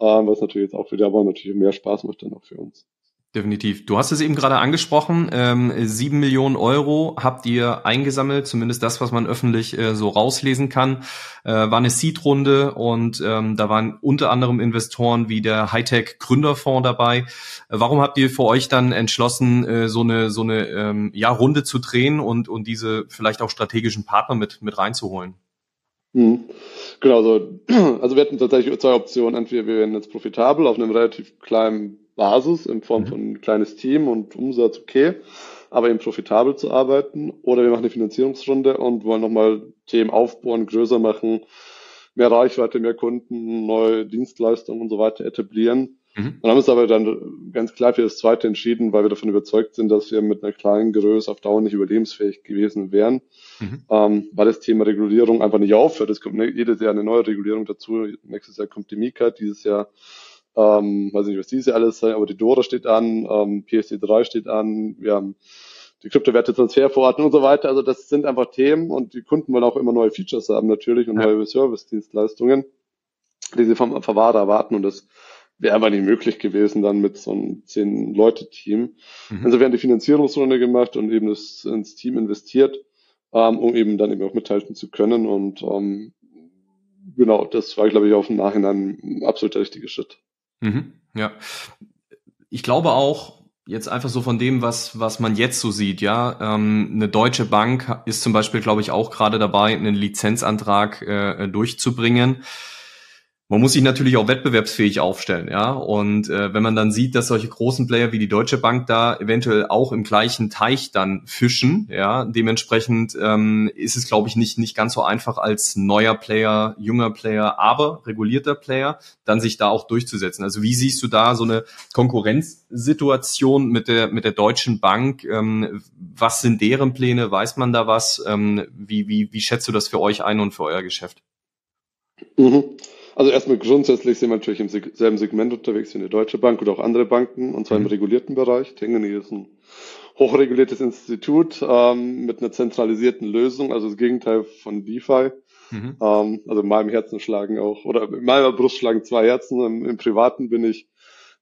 ja. ähm, was natürlich jetzt auch für die aber natürlich mehr Spaß macht dann auch für uns. definitiv. Du hast es eben gerade angesprochen, ähm, sieben Millionen Euro habt ihr eingesammelt, zumindest das, was man öffentlich äh, so rauslesen kann. Äh, war eine Seed-Runde und ähm, da waren unter anderem Investoren wie der Hightech Gründerfonds dabei. Äh, warum habt ihr für euch dann entschlossen, äh, so eine so eine ähm, ja, Runde zu drehen und und diese vielleicht auch strategischen Partner mit mit reinzuholen? Mhm. Genau, also, also wir hatten tatsächlich zwei Optionen. Entweder wir werden jetzt profitabel auf einem relativ kleinen Basis in Form mhm. von ein kleines Team und Umsatz okay, aber eben profitabel zu arbeiten. Oder wir machen eine Finanzierungsrunde und wollen nochmal Themen aufbauen, größer machen, mehr Reichweite, mehr Kunden, neue Dienstleistungen und so weiter etablieren. Mhm. Und haben uns aber dann ganz klar für das zweite entschieden, weil wir davon überzeugt sind, dass wir mit einer kleinen Größe auf Dauer nicht überlebensfähig gewesen wären, mhm. ähm, weil das Thema Regulierung einfach nicht aufhört. Es kommt jedes Jahr eine neue Regulierung dazu. Nächstes Jahr kommt die Mika, dieses Jahr ähm, weiß nicht, was diese alles sein, aber die Dora steht an, ähm, PSD3 steht an, wir haben die Kryptowerte-Transferverordnung und so weiter. Also das sind einfach Themen und die Kunden wollen auch immer neue Features haben natürlich und ja. neue Service-Dienstleistungen, die sie vom Verwahrer erwarten und das wäre einfach nicht möglich gewesen dann mit so einem zehn-Leute-Team. Mhm. Also wir haben die Finanzierungsrunde gemacht und eben das, ins Team investiert, ähm, um eben dann eben auch mithalten zu können und ähm, genau, das war, glaube ich, auf dem Nachhinein ein absolut der richtige Schritt. Mhm, ja. Ich glaube auch, jetzt einfach so von dem, was, was man jetzt so sieht, ja, ähm, eine deutsche Bank ist zum Beispiel, glaube ich, auch gerade dabei, einen Lizenzantrag äh, durchzubringen man muss sich natürlich auch wettbewerbsfähig aufstellen, ja. Und äh, wenn man dann sieht, dass solche großen Player wie die Deutsche Bank da eventuell auch im gleichen Teich dann fischen, ja, dementsprechend ähm, ist es, glaube ich, nicht nicht ganz so einfach als neuer Player, junger Player, aber regulierter Player, dann sich da auch durchzusetzen. Also wie siehst du da so eine Konkurrenzsituation mit der mit der Deutschen Bank? Ähm, was sind deren Pläne? Weiß man da was? Ähm, wie wie wie schätzt du das für euch ein und für euer Geschäft? Mhm. Also erstmal grundsätzlich sind wir natürlich im selben Segment unterwegs wie eine Deutsche Bank oder auch andere Banken, und zwar mhm. im regulierten Bereich. Tengeni ist ein hochreguliertes Institut ähm, mit einer zentralisierten Lösung, also das Gegenteil von DeFi. Mhm. Ähm, also in meinem Herzen schlagen auch, oder in meiner Brust schlagen zwei Herzen. Im, im Privaten bin ich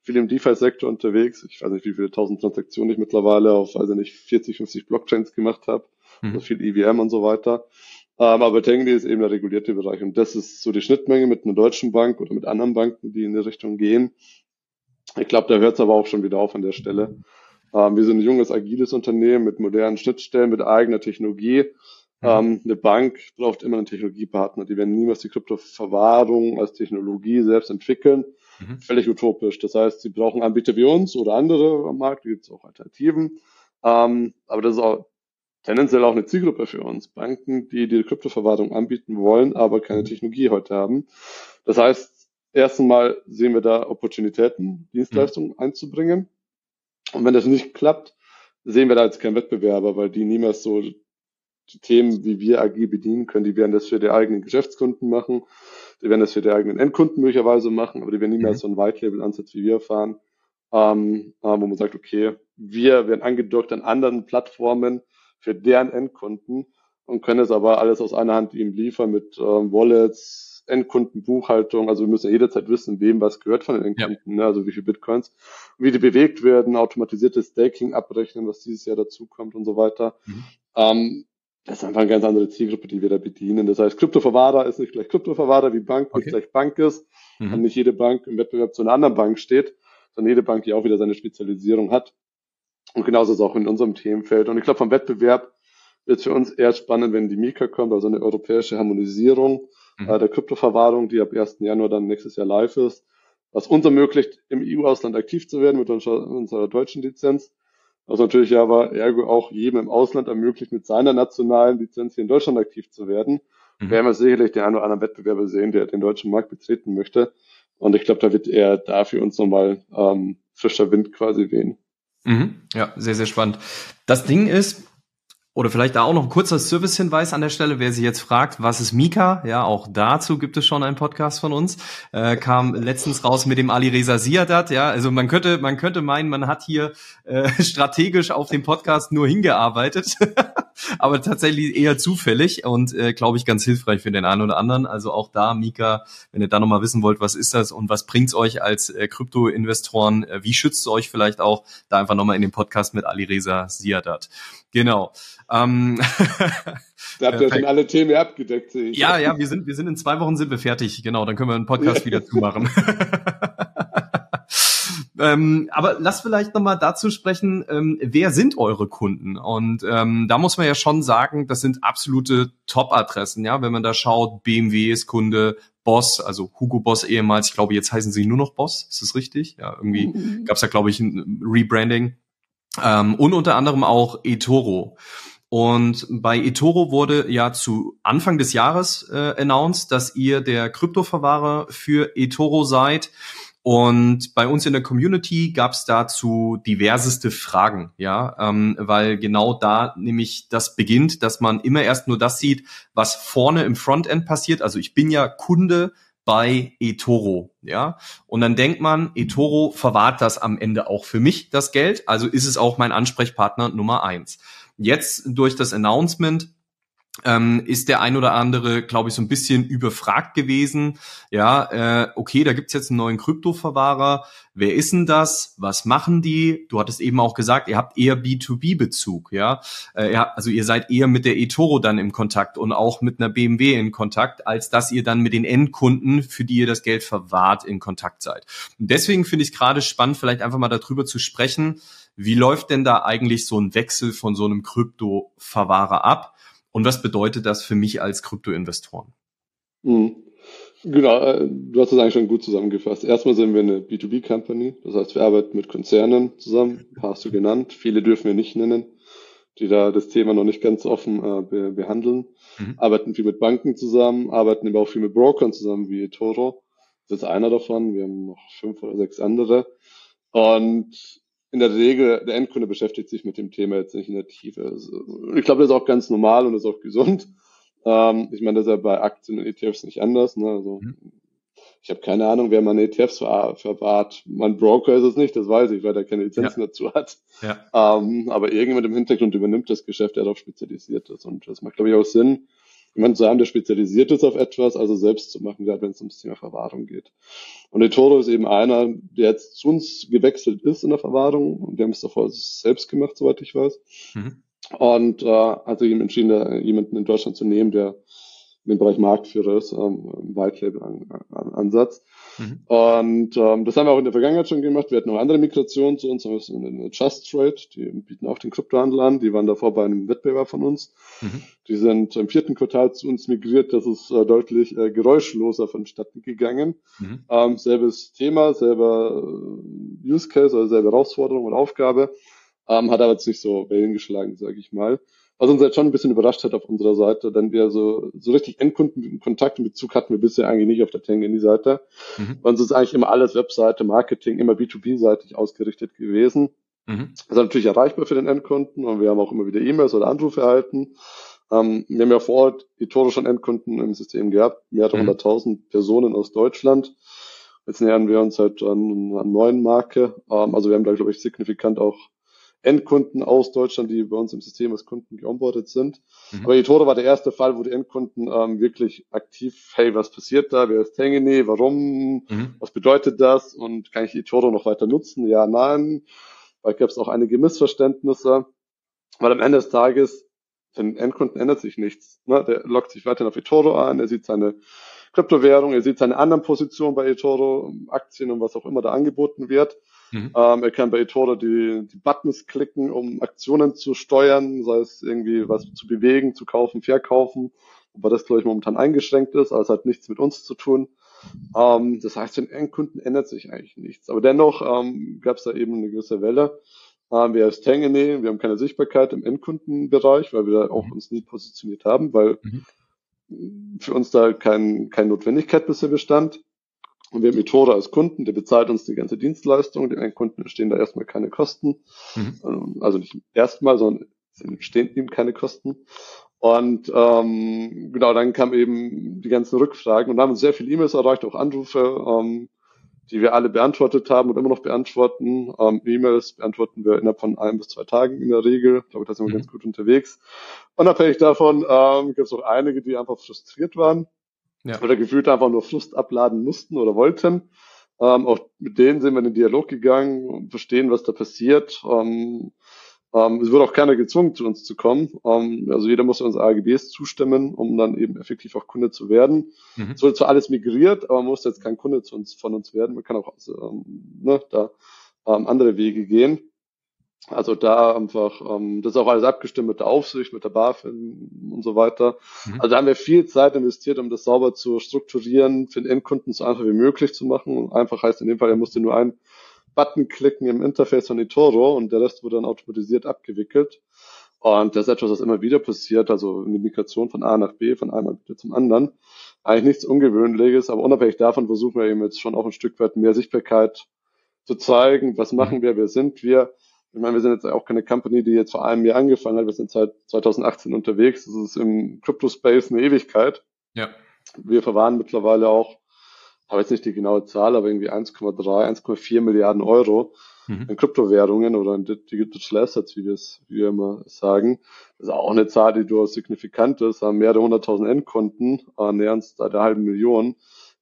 viel im DeFi-Sektor unterwegs. Ich weiß nicht, wie viele tausend Transaktionen ich mittlerweile auf, also nicht 40, 50 Blockchains gemacht habe. Mhm. Also viel EVM und so weiter. Ähm, aber Tengli ist eben der regulierte Bereich und das ist so die Schnittmenge mit einer deutschen Bank oder mit anderen Banken, die in die Richtung gehen. Ich glaube, da hört es aber auch schon wieder auf an der Stelle. Ähm, wir sind ein junges, agiles Unternehmen mit modernen Schnittstellen, mit eigener Technologie. Mhm. Ähm, eine Bank braucht immer einen Technologiepartner. Die werden niemals die Kryptoverwahrung als Technologie selbst entwickeln. Mhm. Völlig utopisch. Das heißt, sie brauchen Anbieter wie uns oder andere am Markt. Da gibt es auch Alternativen. Ähm, aber das ist auch tendenziell auch eine Zielgruppe für uns. Banken, die die Kryptoverwaltung anbieten wollen, aber keine mhm. Technologie heute haben. Das heißt, erstens mal sehen wir da Opportunitäten, Dienstleistungen mhm. einzubringen. Und wenn das nicht klappt, sehen wir da jetzt keinen Wettbewerber, weil die niemals so die Themen, wie wir AG bedienen können, die werden das für die eigenen Geschäftskunden machen, die werden das für die eigenen Endkunden möglicherweise machen, aber die werden niemals mhm. so einen White-Label-Ansatz wie wir fahren, ähm, wo man sagt, okay, wir werden angedockt an anderen Plattformen, für deren Endkunden und können es aber alles aus einer Hand ihm liefern mit ähm, Wallets, Endkundenbuchhaltung. Also wir müssen ja jederzeit wissen, wem was gehört von den Endkunden, ja. ne? also wie viele Bitcoins, wie die bewegt werden, automatisiertes Staking abrechnen, was dieses Jahr dazu kommt und so weiter. Mhm. Ähm, das ist einfach eine ganz andere Zielgruppe, die wir da bedienen. Das heißt, Kryptoverwahrer ist nicht gleich Kryptoverwahrer, wie Bank okay. nicht gleich Bank ist mhm. und nicht jede Bank im Wettbewerb zu einer anderen Bank steht, sondern jede Bank, die auch wieder seine Spezialisierung hat. Und genauso ist es auch in unserem Themenfeld. Und ich glaube, vom Wettbewerb wird es für uns eher spannend, wenn die Mika kommt, also eine europäische Harmonisierung mhm. äh, der Kryptoverwahrung, die ab 1. Januar dann nächstes Jahr live ist, was uns ermöglicht, im EU-Ausland aktiv zu werden mit unserer, unserer deutschen Lizenz. Was natürlich aber ergo auch jedem im Ausland ermöglicht, mit seiner nationalen Lizenz hier in Deutschland aktiv zu werden. Mhm. Werden wir sicherlich den einen oder anderen Wettbewerber sehen, der den deutschen Markt betreten möchte. Und ich glaube, da wird er da für uns nochmal ähm, frischer Wind quasi wehen. Mhm. Ja, sehr, sehr spannend. Das Ding ist, Oder vielleicht da auch noch ein kurzer Servicehinweis an der Stelle, wer sich jetzt fragt, was ist Mika? Ja, auch dazu gibt es schon einen Podcast von uns. Äh, kam letztens raus mit dem Ali Reza Siadat. Ja, also man könnte, man könnte meinen, man hat hier äh, strategisch auf dem Podcast nur hingearbeitet, aber tatsächlich eher zufällig und äh, glaube ich ganz hilfreich für den einen oder anderen. Also auch da, Mika, wenn ihr da nochmal wissen wollt, was ist das und was bringt's euch als äh, Krypto-Investoren, äh, wie schützt euch vielleicht auch, da einfach nochmal in den Podcast mit Ali Reza Siadat. Genau. Ähm, da habt ihr schon alle Themen abgedeckt, sehe ich. Ja, ja, wir sind, wir sind in zwei Wochen sind wir fertig, genau, dann können wir einen Podcast wieder zumachen. ähm, aber lass vielleicht nochmal dazu sprechen, ähm, wer sind eure Kunden? Und ähm, da muss man ja schon sagen, das sind absolute Top-Adressen, ja, wenn man da schaut, BMW ist Kunde, Boss, also Hugo Boss ehemals, ich glaube, jetzt heißen sie nur noch Boss, ist das richtig? Ja, irgendwie mhm. gab es ja, glaube ich, ein Rebranding. Ähm, und unter anderem auch eToro. Und bei eToro wurde ja zu Anfang des Jahres äh, announced, dass ihr der Kryptoverwahrer für eToro seid. Und bei uns in der Community gab es dazu diverseste Fragen, ja, ähm, weil genau da nämlich das beginnt, dass man immer erst nur das sieht, was vorne im Frontend passiert. Also ich bin ja Kunde bei eToro, ja. Und dann denkt man, eToro verwahrt das am Ende auch für mich, das Geld. Also ist es auch mein Ansprechpartner Nummer eins. Jetzt durch das Announcement ähm, ist der ein oder andere, glaube ich, so ein bisschen überfragt gewesen. Ja, äh, okay, da gibt's jetzt einen neuen Kryptoverwahrer. Wer ist denn das? Was machen die? Du hattest eben auch gesagt, ihr habt eher B2B-Bezug, ja. Äh. Also ihr seid eher mit der eToro dann im Kontakt und auch mit einer BMW in Kontakt, als dass ihr dann mit den Endkunden, für die ihr das Geld verwahrt, in Kontakt seid. Und deswegen finde ich gerade spannend, vielleicht einfach mal darüber zu sprechen, wie läuft denn da eigentlich so ein Wechsel von so einem Kryptoverwahrer ab? Und was bedeutet das für mich als Kryptoinvestoren? Mhm. Genau, äh, du hast das eigentlich schon gut zusammengefasst. Erstmal sind wir eine B2B-Company, das heißt, wir arbeiten mit Konzernen zusammen, ein paar hast du genannt, viele dürfen wir nicht nennen, die da das Thema noch nicht ganz offen äh, be behandeln. Mhm. Arbeiten viel mit Banken zusammen, arbeiten aber auch viel mit Brokern zusammen, wie Toro. Das ist einer davon, wir haben noch fünf oder sechs andere. Und in der Regel, der Endkunde beschäftigt sich mit dem Thema jetzt nicht in der Tiefe. Also, ich glaube, das ist auch ganz normal und ist auch gesund. Ähm, ich meine, das ist ja bei Aktien und ETFs nicht anders. Ne? Also, mhm. Ich habe keine Ahnung, wer meine ETFs ver verwahrt. Mein Broker ist es nicht, das weiß ich, weil der keine Lizenzen ja. dazu hat. Ja. Ähm, aber irgendjemand im Hintergrund übernimmt das Geschäft, der darauf spezialisiert ist. Und das macht, glaube ich, auch Sinn, jemand zu haben, der spezialisiert ist auf etwas, also selbst zu machen, gerade wenn es ums Thema Verwahrung geht. Und eToro ist eben einer, der jetzt zu uns gewechselt ist in der Verwahrung. Und wir haben es davor selbst gemacht, soweit ich weiß. Mhm. Und äh, hat sich eben entschieden, da jemanden in Deutschland zu nehmen, der in dem Bereich Marktführer ist, ähm, im White Label Ansatz. Mhm. Und ähm, das haben wir auch in der Vergangenheit schon gemacht. Wir hatten noch andere Migrationen zu uns, eine Just Trade, die bieten auch den Kryptohandel an, die waren davor bei einem Wettbewerb von uns. Mhm. Die sind im vierten Quartal zu uns migriert, das ist äh, deutlich äh, geräuschloser vonstatten gegangen. Mhm. Ähm, selbes Thema, selber äh, Use Case oder selbe Herausforderung und Aufgabe, ähm, hat aber jetzt nicht so Wellen geschlagen, sage ich mal was uns jetzt schon ein bisschen überrascht hat auf unserer Seite, denn wir so, so richtig Endkundenkontakt und Bezug hatten wir bisher eigentlich nicht auf der Tangany-Seite. Mhm. Bei uns ist eigentlich immer alles Webseite, Marketing, immer B2B-seitig ausgerichtet gewesen. Mhm. Das ist natürlich erreichbar für den Endkunden und wir haben auch immer wieder E-Mails oder Anrufe erhalten. Ähm, wir haben ja vor Ort Etoro schon Endkunden im System gehabt, mehr als mhm. 100.000 Personen aus Deutschland. Jetzt nähern wir uns halt an einer neuen Marke. Ähm, also wir haben da, glaube ich, signifikant auch Endkunden aus Deutschland, die bei uns im System als Kunden geonboardet sind. Mhm. Aber eToro war der erste Fall, wo die Endkunden ähm, wirklich aktiv, hey, was passiert da? Wer ist Tengene? Warum? Mhm. Was bedeutet das? Und kann ich eToro noch weiter nutzen? Ja, nein. Weil gab es auch einige Missverständnisse. Weil am Ende des Tages, für den Endkunden ändert sich nichts. Ne? Der lockt sich weiterhin auf eToro ein, er sieht seine Kryptowährung, er sieht seine anderen Positionen bei eToro, Aktien und was auch immer da angeboten wird. Mhm. Ähm, er kann bei eToro die, die Buttons klicken, um Aktionen zu steuern, sei es irgendwie was zu bewegen, zu kaufen, verkaufen, wobei das, glaube ich, momentan eingeschränkt ist, also hat nichts mit uns zu tun. Ähm, das heißt, für den Endkunden ändert sich eigentlich nichts. Aber dennoch ähm, gab es da eben eine gewisse Welle. Ähm, wir als Tangene, wir haben keine Sichtbarkeit im Endkundenbereich, weil wir da auch mhm. uns nie positioniert haben, weil mhm. für uns da kein, keine Notwendigkeit bisher bestand. Und wir haben Etora als Kunden, der bezahlt uns die ganze Dienstleistung. Dem Kunden entstehen da erstmal keine Kosten. Mhm. Ähm, also nicht erstmal, sondern entstehen ihm keine Kosten. Und ähm, genau, dann kam eben die ganzen Rückfragen und haben uns sehr viele E-Mails erreicht, auch Anrufe, ähm, die wir alle beantwortet haben und immer noch beantworten. Ähm, E-Mails beantworten wir innerhalb von ein bis zwei Tagen in der Regel. Ich glaube, da sind wir mhm. ganz gut unterwegs. Unabhängig davon ähm, gibt es auch einige, die einfach frustriert waren ja. oder gefühlt einfach nur Frust abladen mussten oder wollten. Ähm, auch mit denen sind wir in den Dialog gegangen und verstehen, was da passiert. Ähm, ähm, es wird auch keiner gezwungen, zu uns zu kommen. Ähm, also jeder muss uns AGBs zustimmen, um dann eben effektiv auch Kunde zu werden. Mhm. Es wird zwar alles migriert, aber man muss jetzt kein Kunde zu uns, von uns werden. Man kann auch ähm, ne, da ähm, andere Wege gehen. Also da einfach, ähm, das ist auch alles abgestimmt mit der Aufsicht, mit der BaFin und so weiter. Mhm. Also da haben wir viel Zeit investiert, um das sauber zu strukturieren, für den Endkunden so einfach wie möglich zu machen. einfach heißt in dem Fall, er musste nur ein Button klicken im Interface von eToro und der Rest wurde dann automatisiert abgewickelt. Und das ist etwas, was immer wieder passiert, also eine Migration von A nach B, von einem Anbieter zum anderen. Eigentlich nichts Ungewöhnliches, aber unabhängig davon versuchen wir eben jetzt schon auch ein Stück weit mehr Sichtbarkeit zu zeigen. Was machen wir? Wer sind wir? Ich meine, wir sind jetzt auch keine Company, die jetzt vor einem Jahr angefangen hat. Wir sind seit 2018 unterwegs. Das ist im Crypto-Space eine Ewigkeit. Ja. Wir verwahren mittlerweile auch habe jetzt nicht die genaue Zahl, aber irgendwie 1,3, 1,4 Milliarden Euro mhm. in Kryptowährungen oder in Digital Assets, wie wir es, wie wir immer sagen. Das ist auch eine Zahl, die durchaus signifikant ist, haben mehrere hunderttausend Endkunden, äh, nähern uns da der halben Million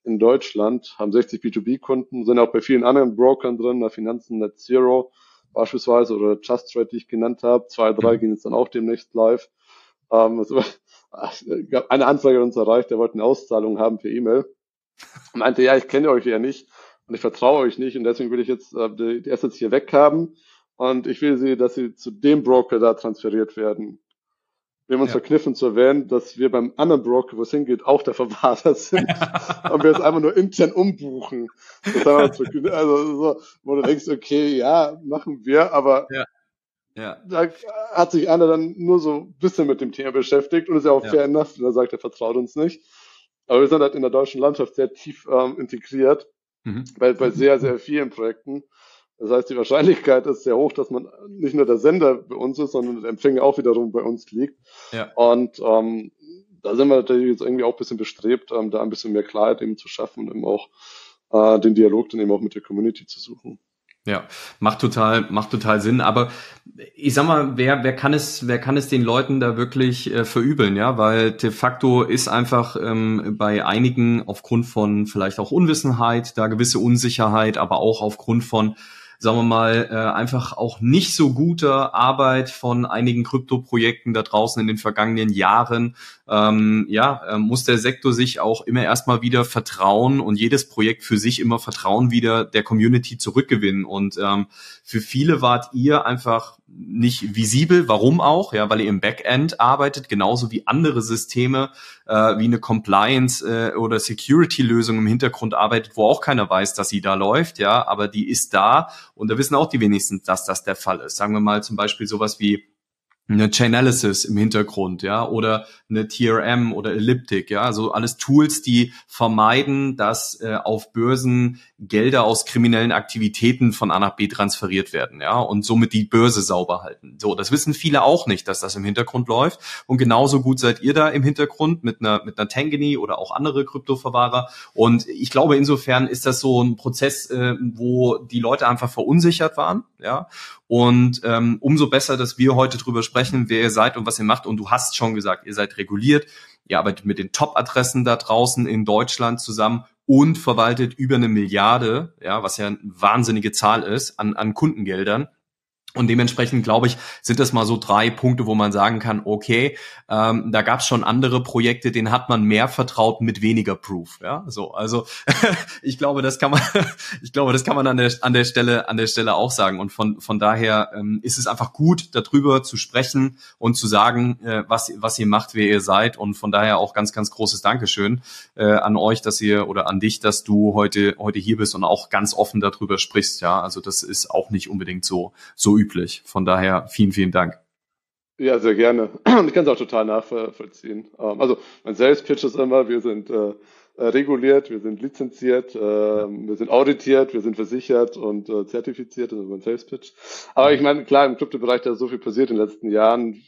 in Deutschland, haben 60 B2B-Kunden, sind auch bei vielen anderen Brokern drin, der Finanzen Net Zero beispielsweise oder Just Trade, die ich genannt habe. Zwei, drei mhm. gehen jetzt dann auch demnächst live. Ähm, gab eine Anfrage uns erreicht, der wollte eine Auszahlung haben per E-Mail meinte, ja, ich kenne euch ja nicht und ich vertraue euch nicht und deswegen will ich jetzt äh, die, die Assets hier weghaben und ich will sie, dass sie zu dem Broker da transferiert werden. Wir haben uns ja. verkniffen zu erwähnen, dass wir beim anderen Broker, wo es hingeht, auch der Verwahrer sind und wir es einfach nur intern umbuchen. Das haben wir also so, wo du denkst, okay, ja, machen wir, aber ja. Ja. Da hat sich einer dann nur so ein bisschen mit dem Thema beschäftigt und ist ja auch fair enough, wenn er sagt, er vertraut uns nicht. Aber wir sind halt in der deutschen Landschaft sehr tief ähm, integriert, mhm. bei, bei sehr, sehr vielen Projekten. Das heißt, die Wahrscheinlichkeit ist sehr hoch, dass man nicht nur der Sender bei uns ist, sondern der Empfänger auch wiederum bei uns liegt. Ja. Und ähm, da sind wir natürlich jetzt irgendwie auch ein bisschen bestrebt, ähm, da ein bisschen mehr Klarheit eben zu schaffen und eben auch äh, den Dialog dann eben auch mit der Community zu suchen. Ja, macht total, macht total Sinn. Aber ich sag mal, wer, wer kann es, wer kann es den Leuten da wirklich äh, verübeln, ja? Weil de facto ist einfach ähm, bei einigen aufgrund von vielleicht auch Unwissenheit, da gewisse Unsicherheit, aber auch aufgrund von sagen wir mal, äh, einfach auch nicht so gute Arbeit von einigen Krypto-Projekten da draußen in den vergangenen Jahren, ähm, ja, äh, muss der Sektor sich auch immer erstmal wieder vertrauen und jedes Projekt für sich immer Vertrauen wieder der Community zurückgewinnen. Und ähm, für viele wart ihr einfach nicht visibel. Warum auch? Ja, weil ihr im Backend arbeitet, genauso wie andere Systeme, äh, wie eine Compliance äh, oder Security-Lösung im Hintergrund arbeitet, wo auch keiner weiß, dass sie da läuft, ja, aber die ist da und da wissen auch die wenigsten, dass das der Fall ist. Sagen wir mal zum Beispiel sowas wie eine Chainalysis im Hintergrund, ja, oder eine TRM oder Elliptic, ja, also alles Tools, die vermeiden, dass äh, auf Börsen Gelder aus kriminellen Aktivitäten von A nach B transferiert werden, ja, und somit die Börse sauber halten. So, das wissen viele auch nicht, dass das im Hintergrund läuft. Und genauso gut seid ihr da im Hintergrund mit einer mit einer Tangany oder auch andere Kryptoverwahrer. Und ich glaube, insofern ist das so ein Prozess, äh, wo die Leute einfach verunsichert waren, ja. Und ähm, umso besser, dass wir heute drüber sprechen, wer ihr seid und was ihr macht. Und du hast schon gesagt, ihr seid reguliert, ihr arbeitet mit den Top-Adressen da draußen in Deutschland zusammen und verwaltet über eine Milliarde, ja, was ja eine wahnsinnige Zahl ist, an, an Kundengeldern. Und dementsprechend, glaube ich, sind das mal so drei Punkte, wo man sagen kann, okay, ähm, da gab es schon andere Projekte, denen hat man mehr vertraut mit weniger Proof. Ja, so, also ich glaube, das kann man, ich glaube, das kann man an der an der Stelle an der Stelle auch sagen. Und von von daher ähm, ist es einfach gut, darüber zu sprechen und zu sagen, äh, was was ihr macht, wer ihr seid. Und von daher auch ganz ganz großes Dankeschön äh, an euch, dass ihr oder an dich, dass du heute heute hier bist und auch ganz offen darüber sprichst. Ja, also das ist auch nicht unbedingt so so üblich. Von daher vielen, vielen Dank. Ja, sehr gerne. Ich kann es auch total nachvollziehen. Ähm, also mein Sales Pitch ist immer, wir sind äh, äh, reguliert, wir sind lizenziert, äh, wir sind auditiert, wir sind versichert und äh, zertifiziert, also mein Sales Pitch. Aber ich meine, klar, im Kryptobereich da ist so viel passiert in den letzten Jahren.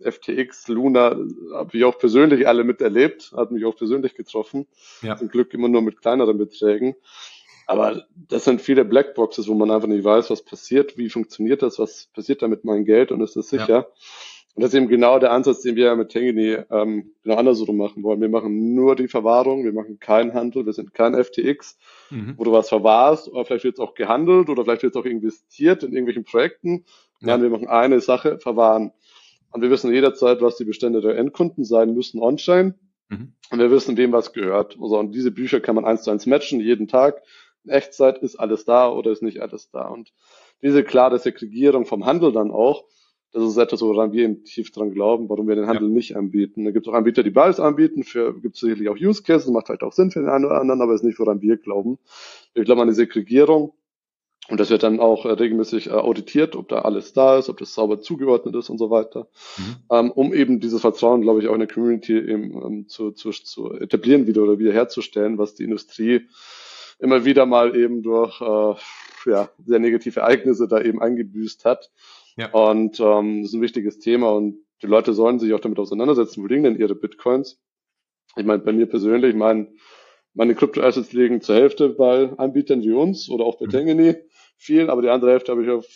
FTX, Luna, habe ich auch persönlich alle miterlebt, hat mich auch persönlich getroffen. Ja. Zum Glück immer nur mit kleineren Beträgen. Aber das sind viele Blackboxes, wo man einfach nicht weiß, was passiert, wie funktioniert das, was passiert da mit meinem Geld und ist das sicher. Ja. Und das ist eben genau der Ansatz, den wir mit Tengeni ähm, genau andersrum machen wollen. Wir machen nur die Verwahrung, wir machen keinen Handel, wir sind kein FTX, mhm. wo du was verwahrst, oder vielleicht wird es auch gehandelt oder vielleicht wird es auch investiert in irgendwelchen Projekten. Ja. Nein, wir machen eine Sache, verwahren. Und wir wissen jederzeit, was die Bestände der Endkunden sein müssen on-chain. Mhm. Und wir wissen, wem was gehört. Also, und diese Bücher kann man eins zu eins matchen, jeden Tag. In Echtzeit ist alles da oder ist nicht alles da. Und diese klare Segregierung vom Handel dann auch, das ist etwas, woran wir eben tief dran glauben, warum wir den Handel ja. nicht anbieten. Da gibt es auch Anbieter, die beides anbieten. Für gibt es sicherlich auch Use Cases, macht vielleicht auch Sinn für den einen oder anderen, aber ist nicht, woran wir glauben. Wir glauben an die Segregierung. Und das wird dann auch äh, regelmäßig äh, auditiert, ob da alles da ist, ob das sauber zugeordnet ist und so weiter. Mhm. Ähm, um eben dieses Vertrauen, glaube ich, auch in der Community eben ähm, zu, zu, zu etablieren wieder oder wieder herzustellen, was die Industrie immer wieder mal eben durch äh, ja, sehr negative Ereignisse da eben eingebüßt hat. Ja. Und ähm, das ist ein wichtiges Thema und die Leute sollen sich auch damit auseinandersetzen, wo liegen denn ihre Bitcoins? Ich meine, bei mir persönlich, mein, meine Kryptoassets liegen zur Hälfte bei Anbietern wie uns oder auch bei mhm. Tengeni viel, aber die andere Hälfte habe ich auf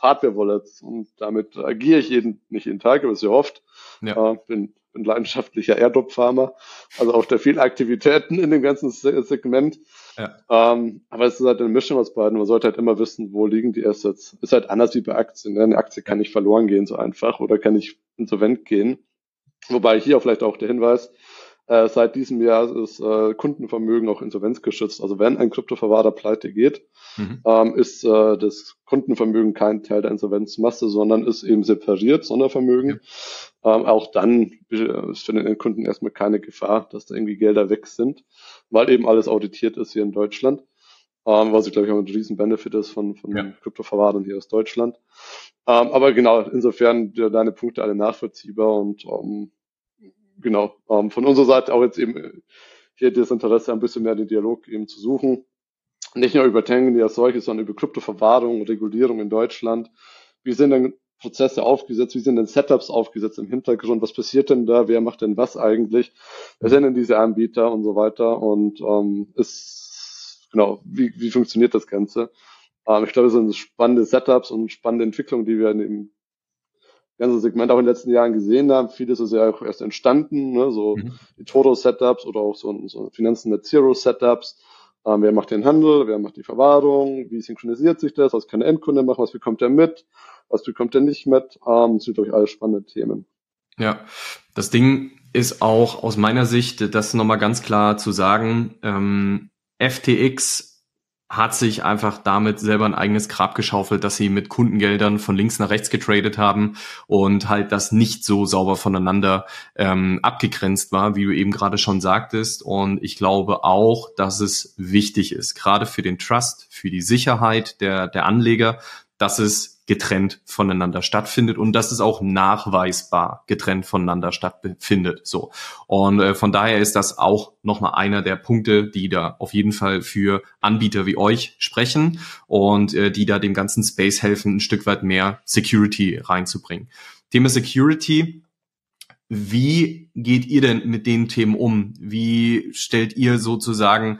Hardware-Wallets und damit agiere ich jeden, nicht jeden Tag, aber sehr oft. Ja. Äh, bin, bin leidenschaftlicher Airdrop-Farmer, also auch da viel Aktivitäten in dem ganzen Segment. Ja. Ähm, aber es ist halt eine Mischung aus beiden. Man sollte halt immer wissen, wo liegen die Assets. Ist halt anders wie bei Aktien. Ne? Eine Aktie kann nicht verloren gehen so einfach oder kann nicht insolvent gehen. Wobei hier vielleicht auch der Hinweis, äh, seit diesem Jahr ist äh, Kundenvermögen auch insolvenzgeschützt. Also wenn ein Kryptoverwahrer pleite geht, mhm. ähm, ist äh, das Kundenvermögen kein Teil der Insolvenzmasse, sondern ist eben separiert, Sondervermögen. Ja. Ähm, auch dann ist für den Kunden erstmal keine Gefahr, dass da irgendwie Gelder weg sind, weil eben alles auditiert ist hier in Deutschland. Ähm, was ich glaube ich auch ein riesen Benefit ist von, von ja. Kryptoverwahrern hier aus Deutschland. Ähm, aber genau, insofern deine Punkte alle nachvollziehbar und ähm, genau, ähm, von unserer Seite auch jetzt eben äh, hier das Interesse, ein bisschen mehr den Dialog eben zu suchen. Nicht nur über Tangen als solches, sondern über Kryptoverwahrung, Regulierung in Deutschland. Wie sind denn Prozesse aufgesetzt? Wie sind denn Setups aufgesetzt im Hintergrund? Was passiert denn da? Wer macht denn was eigentlich? Wer sind denn diese Anbieter und so weiter? Und ähm, ist genau, wie, wie funktioniert das Ganze? Ähm, ich glaube, es sind spannende Setups und spannende Entwicklungen, die wir in dem ganze Segment auch in den letzten Jahren gesehen haben. Vieles ist ja auch erst entstanden, ne? so mhm. die Toto-Setups oder auch so, so Finanzen Net Zero-Setups. Ähm, wer macht den Handel, wer macht die Verwahrung, wie synchronisiert sich das, was kann der Endkunde machen, was bekommt er mit, was bekommt er nicht mit. Ähm, das sind, glaube ich, alles spannende Themen. Ja, das Ding ist auch aus meiner Sicht, das nochmal ganz klar zu sagen, ähm, FTX hat sich einfach damit selber ein eigenes Grab geschaufelt, dass sie mit Kundengeldern von links nach rechts getradet haben und halt das nicht so sauber voneinander ähm, abgegrenzt war, wie du eben gerade schon sagtest. Und ich glaube auch, dass es wichtig ist, gerade für den Trust, für die Sicherheit der, der Anleger, dass es getrennt voneinander stattfindet und dass es auch nachweisbar getrennt voneinander stattfindet. So und äh, von daher ist das auch nochmal einer der Punkte, die da auf jeden Fall für Anbieter wie euch sprechen und äh, die da dem ganzen Space helfen, ein Stück weit mehr Security reinzubringen. Thema Security wie geht ihr denn mit den Themen um? Wie stellt ihr sozusagen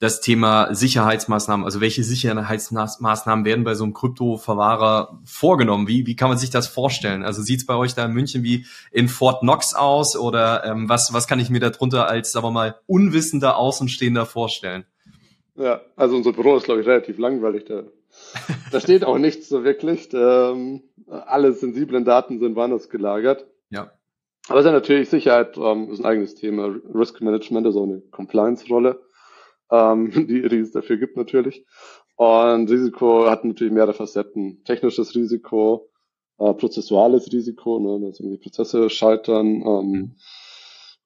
das Thema Sicherheitsmaßnahmen, also welche Sicherheitsmaßnahmen werden bei so einem Kryptoverwahrer vorgenommen? Wie, wie kann man sich das vorstellen? Also sieht es bei euch da in München wie in Fort Knox aus oder ähm, was, was kann ich mir darunter als, sagen wir mal, unwissender Außenstehender vorstellen? Ja, also unser Büro ist, glaube ich, relativ langweilig. Da, da steht auch nichts so wirklich. Ähm, alle sensiblen Daten sind woanders gelagert. Ja. Aber es ist ja natürlich Sicherheit ähm, ist ein eigenes Thema. Risk Management ist auch eine Compliance-Rolle, ähm, die, die es dafür gibt natürlich. Und Risiko hat natürlich mehrere Facetten. Technisches Risiko, äh, prozessuales Risiko, ne, dass irgendwie Prozesse scheitern, ähm, mhm.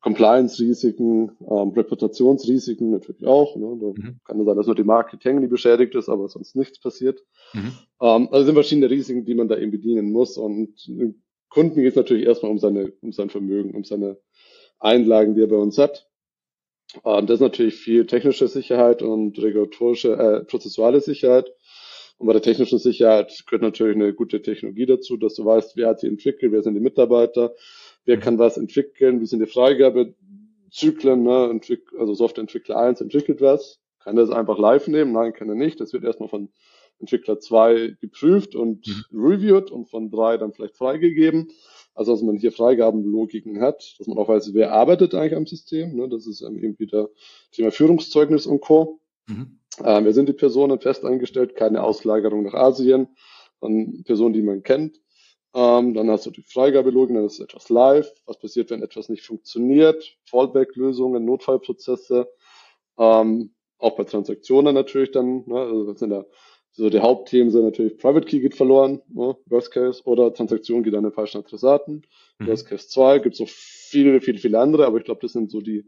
Compliance-Risiken, ähm, Reputationsrisiken natürlich auch. Ne, da mhm. kann es sein, dass nur die Marketing, die beschädigt ist, aber sonst nichts passiert. Mhm. Ähm, also sind verschiedene Risiken, die man da eben bedienen muss. Und Kunden geht es natürlich erstmal um seine, um sein Vermögen, um seine Einlagen, die er bei uns hat. Und das ist natürlich viel technische Sicherheit und regulatorische, äh, prozessuale Sicherheit. Und bei der technischen Sicherheit gehört natürlich eine gute Technologie dazu, dass du weißt, wer hat sie entwickelt, wer sind die Mitarbeiter, wer mhm. kann was entwickeln, wie sind die Freigabezyklen, ne? also Softwareentwickler 1 entwickelt was, kann das einfach live nehmen, nein, kann er nicht, das wird erstmal von Entwickler 2 geprüft und mhm. reviewed und von 3 dann vielleicht freigegeben. Also dass man hier Freigabenlogiken hat, dass man auch weiß, wer arbeitet eigentlich am System. Ne? Das ist eben wieder Thema Führungszeugnis und Co. Mhm. Ähm, wer sind die Personen fest eingestellt? Keine Auslagerung nach Asien von Personen, die man kennt. Ähm, dann hast du die Freigabelogiken, dann ist etwas live. Was passiert, wenn etwas nicht funktioniert? Fallback-Lösungen, Notfallprozesse. Ähm, auch bei Transaktionen natürlich dann. Ne? Also das sind ja so die Hauptthemen sind natürlich Private Key geht verloren, ne, Worst Case, oder Transaktion geht an den falschen Adressaten. Mhm. Worst Case 2 gibt es noch viele, viele, viele andere, aber ich glaube, das sind so die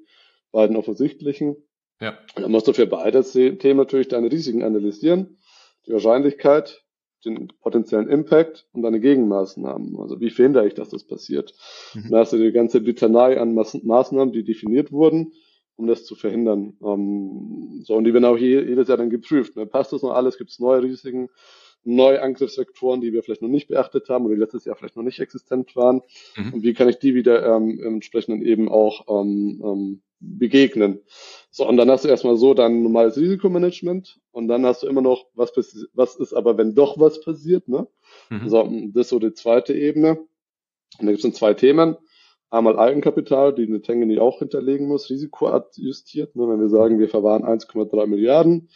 beiden offensichtlichen. Ja. Und dann musst du für beide Themen natürlich deine Risiken analysieren, die Wahrscheinlichkeit, den potenziellen Impact und deine Gegenmaßnahmen. Also wie verhindere ich, dass das passiert? Mhm. Dann hast du die ganze Litanei an Maßnahmen, die definiert wurden um das zu verhindern. Ähm, so, und die werden auch je, jedes Jahr dann geprüft. Ne? Passt das noch alles? Gibt es neue Risiken, neue Angriffsvektoren, die wir vielleicht noch nicht beachtet haben oder die letztes Jahr vielleicht noch nicht existent waren? Mhm. Und wie kann ich die wieder ähm, entsprechend eben auch ähm, ähm, begegnen? So, und dann hast du erstmal so dein normales Risikomanagement und dann hast du immer noch, was, was ist aber, wenn doch was passiert, ne? Mhm. So, das ist so die zweite Ebene. Und da gibt es dann zwei Themen einmal Eigenkapital, die eine Tengeni auch hinterlegen muss, risikoadjustiert. Ne, wenn wir sagen, wir verwahren 1,3 Milliarden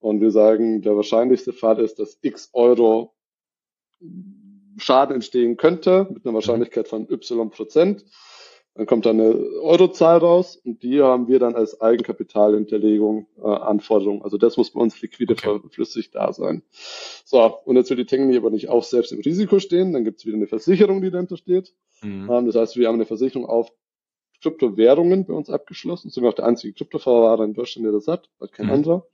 und wir sagen, der wahrscheinlichste Fall ist, dass x Euro Schaden entstehen könnte mit einer Wahrscheinlichkeit von y Prozent. Dann kommt dann eine Eurozahl raus und die haben wir dann als Eigenkapitalhinterlegung äh, Anforderung. Also das muss bei uns liquide okay. flüssig da sein. So, und jetzt will die Technik aber nicht auch selbst im Risiko stehen. Dann gibt es wieder eine Versicherung, die dahinter steht. Mhm. Ähm, das heißt, wir haben eine Versicherung auf Kryptowährungen bei uns abgeschlossen. Sind wir auch der einzige Kryptoverwahrer in Deutschland, der das hat, weil kein mhm. anderer.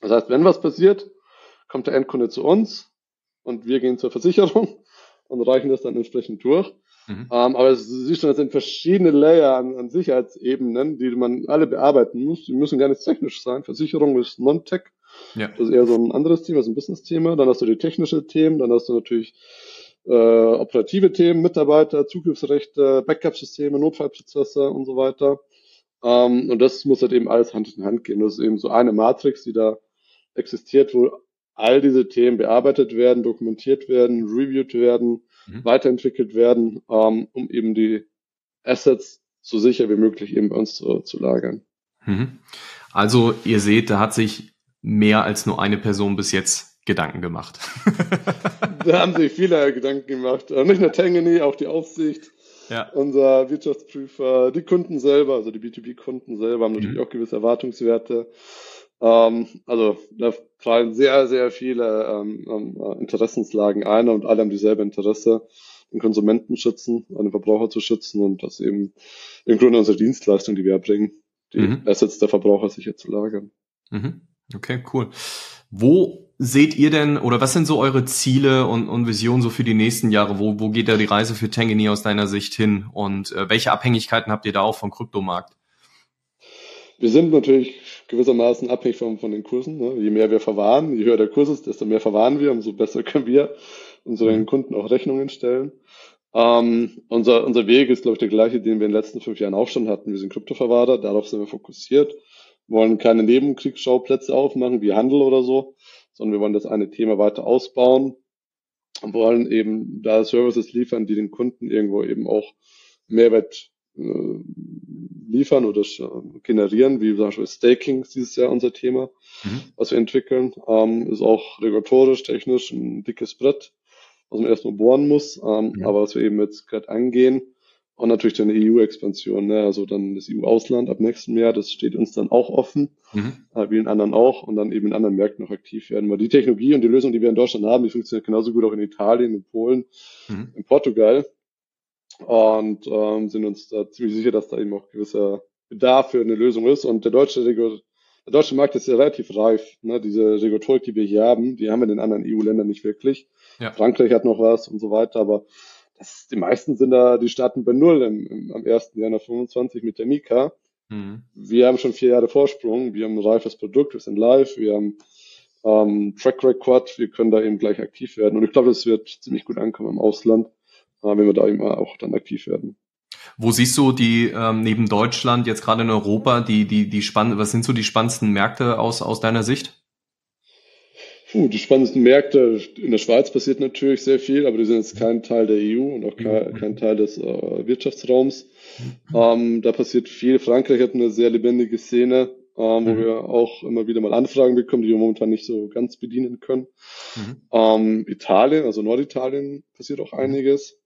Das heißt, wenn was passiert, kommt der Endkunde zu uns und wir gehen zur Versicherung und reichen das dann entsprechend durch. Mhm. Ähm, aber es siehst schon, das sind verschiedene Layer an, an Sicherheitsebenen, die man alle bearbeiten muss. Die müssen gar nicht technisch sein. Versicherung ist Non-Tech. Ja. Das ist eher so ein anderes Thema, so ein Business-Thema. Dann hast du die technische Themen, dann hast du natürlich äh, operative Themen, Mitarbeiter, Zugriffsrechte, Backup-Systeme, Notfallprozesse und so weiter. Ähm, und das muss halt eben alles Hand in Hand gehen. Das ist eben so eine Matrix, die da existiert, wo all diese Themen bearbeitet werden, dokumentiert werden, reviewed werden, mhm. weiterentwickelt werden, ähm, um eben die Assets so sicher wie möglich eben bei uns zu, zu lagern. Mhm. Also ihr seht, da hat sich mehr als nur eine Person bis jetzt Gedanken gemacht. da haben sich viele Gedanken gemacht. Äh, nicht nur Tangany, auch die Aufsicht, ja. unser Wirtschaftsprüfer, die Kunden selber, also die B2B-Kunden selber haben natürlich mhm. auch gewisse Erwartungswerte. Ähm, also da fallen sehr, sehr viele ähm, ähm, Interessenslagen ein und alle haben dieselbe Interesse, den Konsumenten schützen, den Verbraucher zu schützen und das eben im Grunde unsere Dienstleistung, die wir erbringen, die mhm. Assets der Verbraucher sicher zu lagern. Mhm. Okay, cool. Wo seht ihr denn oder was sind so eure Ziele und, und Visionen so für die nächsten Jahre? Wo, wo geht da die Reise für Tangany aus deiner Sicht hin und äh, welche Abhängigkeiten habt ihr da auch vom Kryptomarkt? Wir sind natürlich gewissermaßen abhängig von, von den Kursen. Ne? Je mehr wir verwahren, je höher der Kurs ist, desto mehr verwahren wir, umso besser können wir unseren. Kunden auch Rechnungen stellen. Ähm, unser, unser Weg ist, glaube ich, der gleiche, den wir in den letzten fünf Jahren auch schon hatten. Wir sind Kryptoverwahrer, darauf sind wir fokussiert, wollen keine Nebenkriegsschauplätze aufmachen, wie Handel oder so, sondern wir wollen das eine Thema weiter ausbauen und wollen eben da Services liefern, die den Kunden irgendwo eben auch Mehrwert äh, liefern oder generieren, wie zum Beispiel Staking ist dieses Jahr unser Thema, mhm. was wir entwickeln. Ähm, ist auch regulatorisch, technisch ein dickes Brett, was man erstmal bohren muss, ähm, mhm. aber was wir eben jetzt gerade angehen. Und natürlich dann eine EU-Expansion, ne? also dann das EU-Ausland ab nächstem Jahr, das steht uns dann auch offen, mhm. äh, wie in anderen auch, und dann eben in anderen Märkten noch aktiv werden. Weil die Technologie und die Lösung, die wir in Deutschland haben, die funktioniert genauso gut auch in Italien, in Polen, mhm. in Portugal und ähm, sind uns da ziemlich sicher, dass da eben auch gewisser Bedarf für eine Lösung ist. Und der deutsche, der deutsche Markt ist ja relativ reif. Ne? Diese Regulatorik, die wir hier haben, die haben wir in den anderen EU-Ländern nicht wirklich. Ja. Frankreich hat noch was und so weiter, aber das, die meisten sind da, die starten bei Null im, im, am 1. Januar 25 mit der Mika. Mhm. Wir haben schon vier Jahre Vorsprung, wir haben ein reifes Produkt, wir sind live, wir haben ähm, Track Record, wir können da eben gleich aktiv werden. Und ich glaube, das wird ziemlich gut ankommen im Ausland, äh, wenn wir da eben auch dann aktiv werden. Wo siehst du die ähm, neben Deutschland jetzt gerade in Europa die die die spannend was sind so die spannendsten Märkte aus aus deiner Sicht? Puh, die spannendsten Märkte in der Schweiz passiert natürlich sehr viel, aber die sind jetzt kein Teil der EU und auch kein, kein Teil des äh, Wirtschaftsraums. Ähm, da passiert viel. Frankreich hat eine sehr lebendige Szene, ähm, wo mhm. wir auch immer wieder mal Anfragen bekommen, die wir momentan nicht so ganz bedienen können. Mhm. Ähm, Italien, also Norditalien, passiert auch einiges.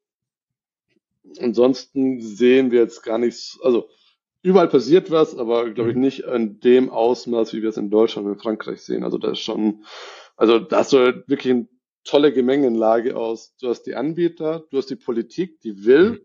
Ansonsten sehen wir jetzt gar nichts, also überall passiert was, aber glaube ich mhm. nicht in dem Ausmaß, wie wir es in Deutschland und in Frankreich sehen. Also da ist schon also da hast du wirklich eine tolle Gemengenlage aus. Du hast die Anbieter, du hast die Politik, die will, mhm.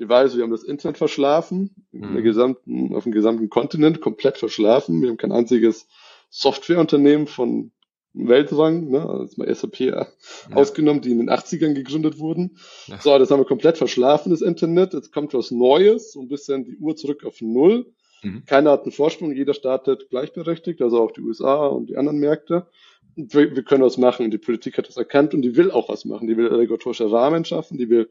die weiß, wir haben das Internet verschlafen, mhm. gesamten, auf dem gesamten Kontinent komplett verschlafen. Wir haben kein einziges Softwareunternehmen von Weltrang, ne, also mal SAP ja. ausgenommen, die in den 80ern gegründet wurden. Ja. So, das haben wir komplett verschlafen, das Internet. Jetzt kommt was Neues, so ein bisschen die Uhr zurück auf Null. Mhm. Keiner hat einen Vorsprung, jeder startet gleichberechtigt, also auch die USA und die anderen Märkte wir, wir können was machen. Die Politik hat das erkannt und die will auch was machen. Die will regulatorische Rahmen schaffen, die will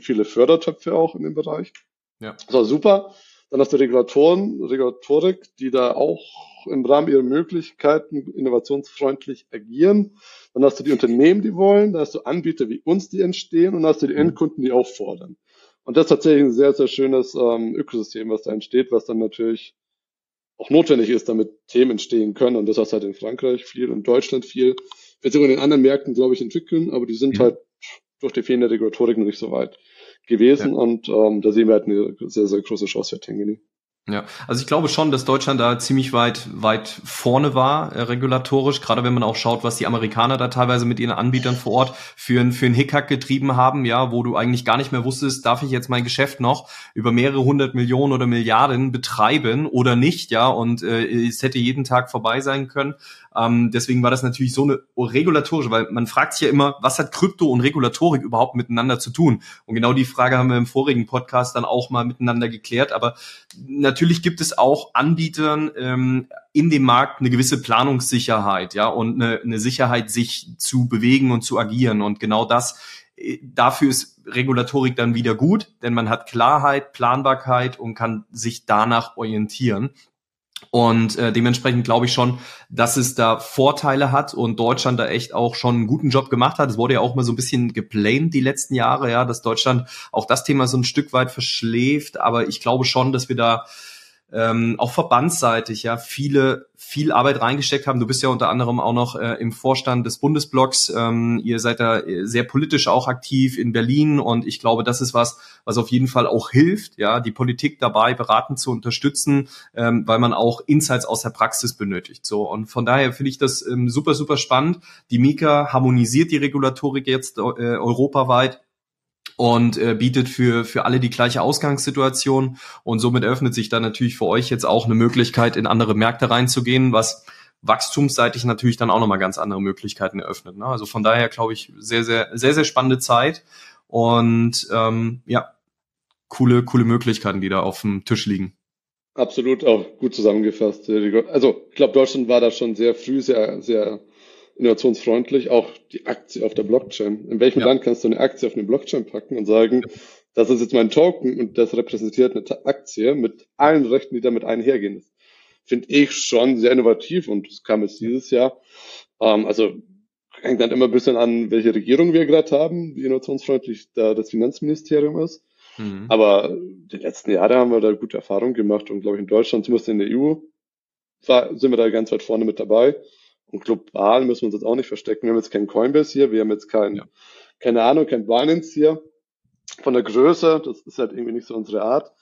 viele Fördertöpfe auch in dem Bereich. Ja. So, super. Dann hast du Regulatoren, Regulatorik, die da auch im Rahmen ihrer Möglichkeiten innovationsfreundlich agieren. Dann hast du die Unternehmen, die wollen, dann hast du Anbieter wie uns, die entstehen und dann hast du die mhm. Endkunden, die auch fordern. Und das ist tatsächlich ein sehr, sehr schönes ähm, Ökosystem, was da entsteht, was dann natürlich auch notwendig ist, damit Themen entstehen können. Und das hast halt in Frankreich viel, in Deutschland viel. Wird sich in den anderen Märkten, glaube ich, entwickeln, aber die sind mhm. halt durch die fehlende Regulatorik noch nicht so weit gewesen. Ja. Und ähm, da sehen wir halt eine sehr, sehr große Chance für Tengeni. Ja, also ich glaube schon, dass Deutschland da ziemlich weit weit vorne war äh, regulatorisch, gerade wenn man auch schaut, was die Amerikaner da teilweise mit ihren Anbietern vor Ort für ein für ein Hickhack getrieben haben, ja, wo du eigentlich gar nicht mehr wusstest, darf ich jetzt mein Geschäft noch über mehrere hundert Millionen oder Milliarden betreiben oder nicht, ja, und äh, es hätte jeden Tag vorbei sein können. Ähm, deswegen war das natürlich so eine regulatorische, weil man fragt sich ja immer, was hat Krypto und Regulatorik überhaupt miteinander zu tun? Und genau die Frage haben wir im vorigen Podcast dann auch mal miteinander geklärt. Aber natürlich gibt es auch Anbietern ähm, in dem Markt eine gewisse Planungssicherheit, ja, und eine, eine Sicherheit, sich zu bewegen und zu agieren. Und genau das äh, dafür ist Regulatorik dann wieder gut, denn man hat Klarheit, Planbarkeit und kann sich danach orientieren. Und äh, dementsprechend glaube ich schon, dass es da Vorteile hat und Deutschland da echt auch schon einen guten Job gemacht hat. Es wurde ja auch mal so ein bisschen geblamed die letzten Jahre, ja, dass Deutschland auch das Thema so ein Stück weit verschläft. Aber ich glaube schon, dass wir da ähm, auch verbandsseitig ja viele viel Arbeit reingesteckt haben. Du bist ja unter anderem auch noch äh, im Vorstand des Bundesblocks. Ähm, ihr seid da äh, sehr politisch auch aktiv in Berlin und ich glaube, das ist was, was auf jeden Fall auch hilft, ja, die Politik dabei beraten zu unterstützen, ähm, weil man auch Insights aus der Praxis benötigt. So und von daher finde ich das ähm, super super spannend. Die Mika harmonisiert die Regulatorik jetzt äh, europaweit und äh, bietet für, für alle die gleiche Ausgangssituation. Und somit öffnet sich dann natürlich für euch jetzt auch eine Möglichkeit, in andere Märkte reinzugehen, was wachstumsseitig natürlich dann auch nochmal ganz andere Möglichkeiten eröffnet. Ne? Also von daher glaube ich, sehr, sehr, sehr, sehr spannende Zeit. Und ähm, ja, coole, coole Möglichkeiten, die da auf dem Tisch liegen. Absolut, auch gut zusammengefasst. Also ich glaube, Deutschland war da schon sehr früh, sehr, sehr innovationsfreundlich, auch die Aktie auf der Blockchain. In welchem ja. Land kannst du eine Aktie auf eine Blockchain packen und sagen, das ist jetzt mein Token und das repräsentiert eine Aktie mit allen Rechten, die damit einhergehen. Finde ich schon sehr innovativ und das kam jetzt dieses Jahr. Ähm, also hängt dann immer ein bisschen an, welche Regierung wir gerade haben, wie innovationsfreundlich da das Finanzministerium ist. Mhm. Aber die letzten Jahre haben wir da gute Erfahrungen gemacht und glaube ich in Deutschland, zumindest in der EU, sind wir da ganz weit vorne mit dabei. Und global müssen wir uns jetzt auch nicht verstecken. Wir haben jetzt kein Coinbase hier, wir haben jetzt kein, ja. keine Ahnung, kein Binance hier. Von der Größe, das ist halt irgendwie nicht so unsere Art.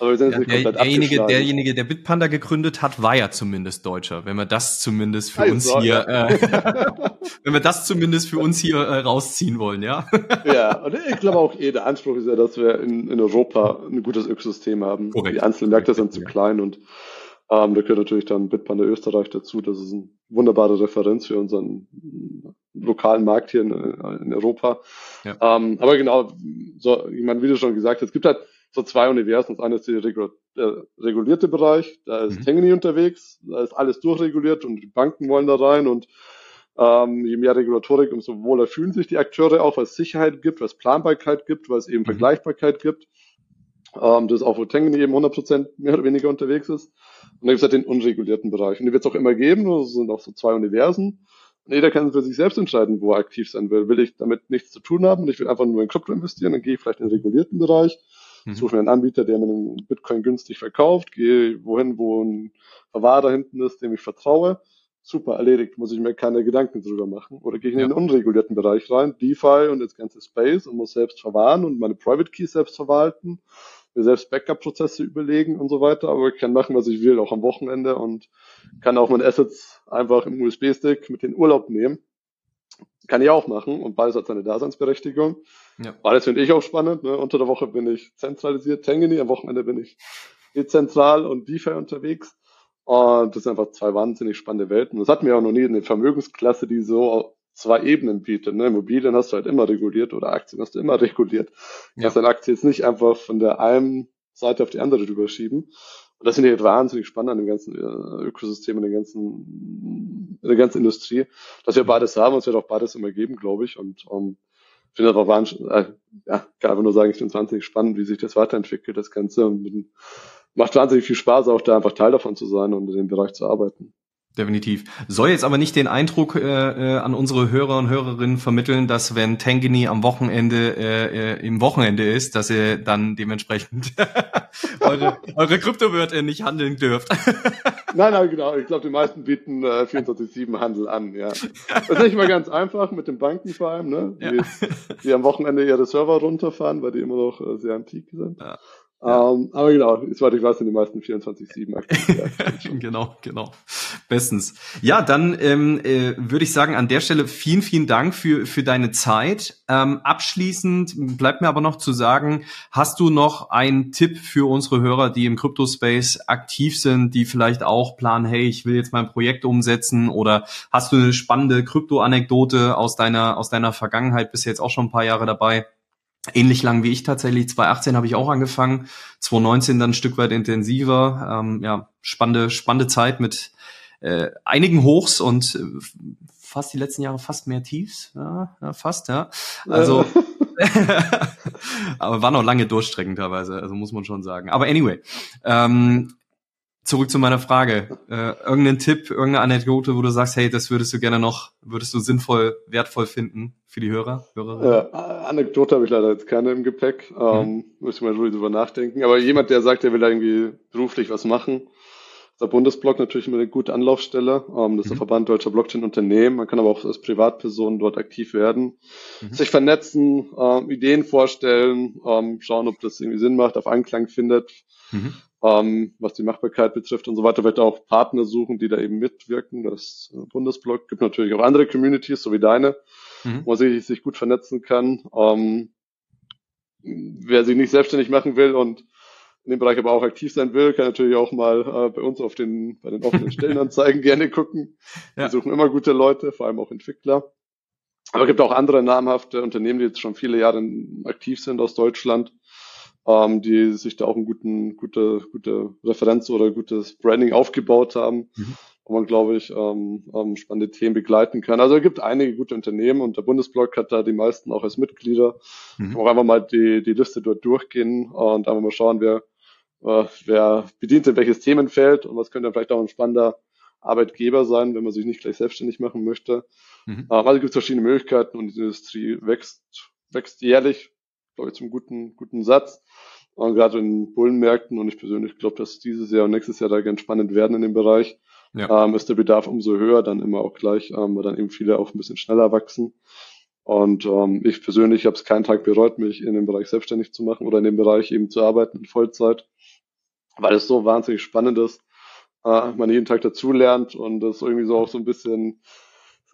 Aber wir sind ja, der, derjenige, derjenige, der Bitpanda gegründet hat, war ja zumindest Deutscher. Wenn wir das zumindest für also, uns hier, ja. äh, wenn wir das zumindest für uns hier äh, rausziehen wollen, ja. ja, und ich glaube auch eh, der Anspruch ist ja, dass wir in, in Europa ein gutes Ökosystem haben. Korrekt. Die einzelnen Märkte sind zu klein und ähm, da gehört natürlich dann Bitpanda Österreich dazu. Das ist eine wunderbare Referenz für unseren lokalen Markt hier in, in Europa. Ja. Ähm, aber genau, so, ich meine, wie du schon gesagt hast, es gibt halt so zwei Universen. Das eine ist der regulierte Bereich, da ist mhm. Tengeni unterwegs, da ist alles durchreguliert und die Banken wollen da rein und ähm, je mehr Regulatorik, umso wohler fühlen sich die Akteure auch, weil es Sicherheit gibt, was Planbarkeit gibt, weil es eben mhm. Vergleichbarkeit gibt. Ähm, das ist auch, wo Tengeni eben 100% mehr oder weniger unterwegs ist. Und dann gibt es halt den unregulierten Bereich. Und die wird es auch immer geben, das sind auch so zwei Universen. Und jeder kann für sich selbst entscheiden, wo er aktiv sein will. Will ich damit nichts zu tun haben und ich will einfach nur in Krypto investieren, dann gehe ich vielleicht in den regulierten Bereich, mhm. suche mir einen Anbieter, der mir einen Bitcoin günstig verkauft, gehe wohin, wo ein Verwahrer hinten ist, dem ich vertraue. Super, erledigt, muss ich mir keine Gedanken drüber machen. Oder gehe ich in ja. den unregulierten Bereich rein, DeFi und das ganze Space und muss selbst verwahren und meine Private Keys selbst verwalten mir selbst Backup-Prozesse überlegen und so weiter, aber ich kann machen, was ich will, auch am Wochenende und kann auch meine Assets einfach im USB-Stick mit in Urlaub nehmen. Kann ich auch machen und beides hat seine Daseinsberechtigung. Ja. Beides finde ich auch spannend. Ne? Unter der Woche bin ich zentralisiert, Tangany, am Wochenende bin ich dezentral und DeFi unterwegs. Und das sind einfach zwei wahnsinnig spannende Welten. Das hatten wir auch noch nie in der Vermögensklasse, die so zwei Ebenen bietet. Ne? Immobilien hast du halt immer reguliert oder Aktien hast du immer reguliert. Du ja. kannst deine Aktie jetzt nicht einfach von der einen Seite auf die andere drüber schieben. Und das finde ich halt wahnsinnig spannend an dem ganzen äh, Ökosystem, in der ganzen, in der ganzen Industrie, dass wir beides haben und es wird auch beides immer geben, glaube ich. Und um, ähm, ich finde aber wahnsinnig, äh, ja, kann einfach nur sagen, ich finde es wahnsinnig spannend, wie sich das weiterentwickelt, das Ganze. Und macht wahnsinnig viel Spaß, auch da einfach Teil davon zu sein und in dem Bereich zu arbeiten. Definitiv. Soll jetzt aber nicht den Eindruck äh, äh, an unsere Hörer und Hörerinnen vermitteln, dass wenn Tangany am Wochenende äh, äh, im Wochenende ist, dass ihr dann dementsprechend eure, eure Kryptowörter nicht handeln dürft. nein, nein, genau. Ich glaube, die meisten bieten äh, 24-7-Handel an, ja. Das ist nicht mal ganz einfach mit den Banken vor allem, ne? Die, ja. die am Wochenende ihre Server runterfahren, weil die immer noch äh, sehr antik sind. Ja. Ja. Ähm, aber genau, ich weiß, ich weiß, sind die meisten 24-7 aktiv. genau, genau. Bestens. Ja, dann ähm, äh, würde ich sagen, an der Stelle vielen, vielen Dank für, für deine Zeit. Ähm, abschließend bleibt mir aber noch zu sagen, hast du noch einen Tipp für unsere Hörer, die im Crypto-Space aktiv sind, die vielleicht auch planen, hey, ich will jetzt mein Projekt umsetzen oder hast du eine spannende Krypto-Anekdote aus deiner, aus deiner Vergangenheit, bist jetzt auch schon ein paar Jahre dabei? Ähnlich lang wie ich tatsächlich. 2018 habe ich auch angefangen, 2019 dann ein Stück weit intensiver. Ähm, ja, spannende, spannende Zeit mit äh, einigen Hochs und äh, fast die letzten Jahre fast mehr Tiefs. Ja, ja fast, ja. Also aber war noch lange Durchstrecken teilweise, also muss man schon sagen. Aber anyway, ähm, zurück zu meiner Frage. Äh, irgendeinen Tipp, irgendeine Anekdote, wo du sagst, hey, das würdest du gerne noch, würdest du sinnvoll, wertvoll finden für die Hörer, Hörerinnen? Ja, Anekdote habe ich leider jetzt keine im Gepäck. Ähm, mhm. Muss ich mal drüber nachdenken. Aber jemand, der sagt, er will irgendwie beruflich was machen, der Bundesblock natürlich immer eine gute Anlaufstelle. Ähm, das ist der mhm. Verband deutscher Blockchain-Unternehmen. Man kann aber auch als Privatperson dort aktiv werden, mhm. sich vernetzen, ähm, Ideen vorstellen, ähm, schauen, ob das irgendwie Sinn macht, auf Anklang findet. Mhm ähm, was die Machbarkeit betrifft und so weiter, wird auch Partner suchen, die da eben mitwirken. Das Bundesblock gibt natürlich auch andere Communities, so wie deine, mhm. wo man sich, sich gut vernetzen kann. Ähm, wer sich nicht selbstständig machen will und in dem Bereich aber auch aktiv sein will, kann natürlich auch mal äh, bei uns auf den, bei den offenen Stellenanzeigen gerne gucken. Ja. Wir suchen immer gute Leute, vor allem auch Entwickler. Aber es gibt auch andere namhafte Unternehmen, die jetzt schon viele Jahre aktiv sind aus Deutschland, ähm, die sich da auch ein guten, gute, gute Referenz oder gutes Branding aufgebaut haben, mhm. wo man, glaube ich, ähm, ähm, spannende Themen begleiten kann. Also es gibt einige gute Unternehmen und der Bundesblock hat da die meisten auch als Mitglieder. Mhm. Auch einfach mal die, die Liste dort durchgehen und einfach mal schauen, wer, äh, wer bedient in welches Themenfeld und was könnte vielleicht auch ein spannender Arbeitgeber sein, wenn man sich nicht gleich selbstständig machen möchte. Mhm. Also gibt es verschiedene Möglichkeiten und die Industrie wächst, wächst jährlich, glaube ich, zum guten, guten Satz. Und gerade in Bullenmärkten und ich persönlich glaube, dass dieses Jahr und nächstes Jahr da ganz spannend werden in dem Bereich. Ja. Ähm, ist der Bedarf umso höher, dann immer auch gleich, ähm, weil dann eben viele auch ein bisschen schneller wachsen. Und ähm, ich persönlich habe es keinen Tag bereut, mich in dem Bereich selbstständig zu machen oder in dem Bereich eben zu arbeiten in Vollzeit, weil es so wahnsinnig spannend ist, äh, man jeden Tag dazulernt und das irgendwie so auch so ein bisschen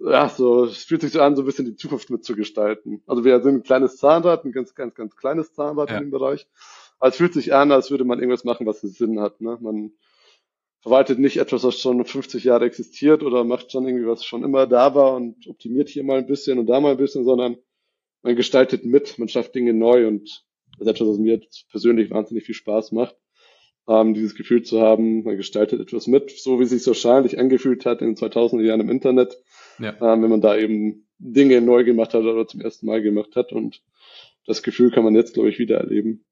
ja, so, es fühlt sich so an, so ein bisschen die Zukunft mitzugestalten. Also wir sind ein kleines Zahnrad, ein ganz, ganz, ganz kleines Zahnrad ja. in dem Bereich. Aber es fühlt sich an, als würde man irgendwas machen, was einen Sinn hat. Ne? Man verwaltet nicht etwas, was schon 50 Jahre existiert oder macht schon irgendwie was schon immer da war und optimiert hier mal ein bisschen und da mal ein bisschen, sondern man gestaltet mit, man schafft Dinge neu und das ist etwas, was mir persönlich wahnsinnig viel Spaß macht. Ähm, dieses Gefühl zu haben, man gestaltet etwas mit, so wie es sich wahrscheinlich angefühlt hat in den 2000er Jahren im Internet, ja. ähm, wenn man da eben Dinge neu gemacht hat oder zum ersten Mal gemacht hat und das Gefühl kann man jetzt, glaube ich, wieder erleben.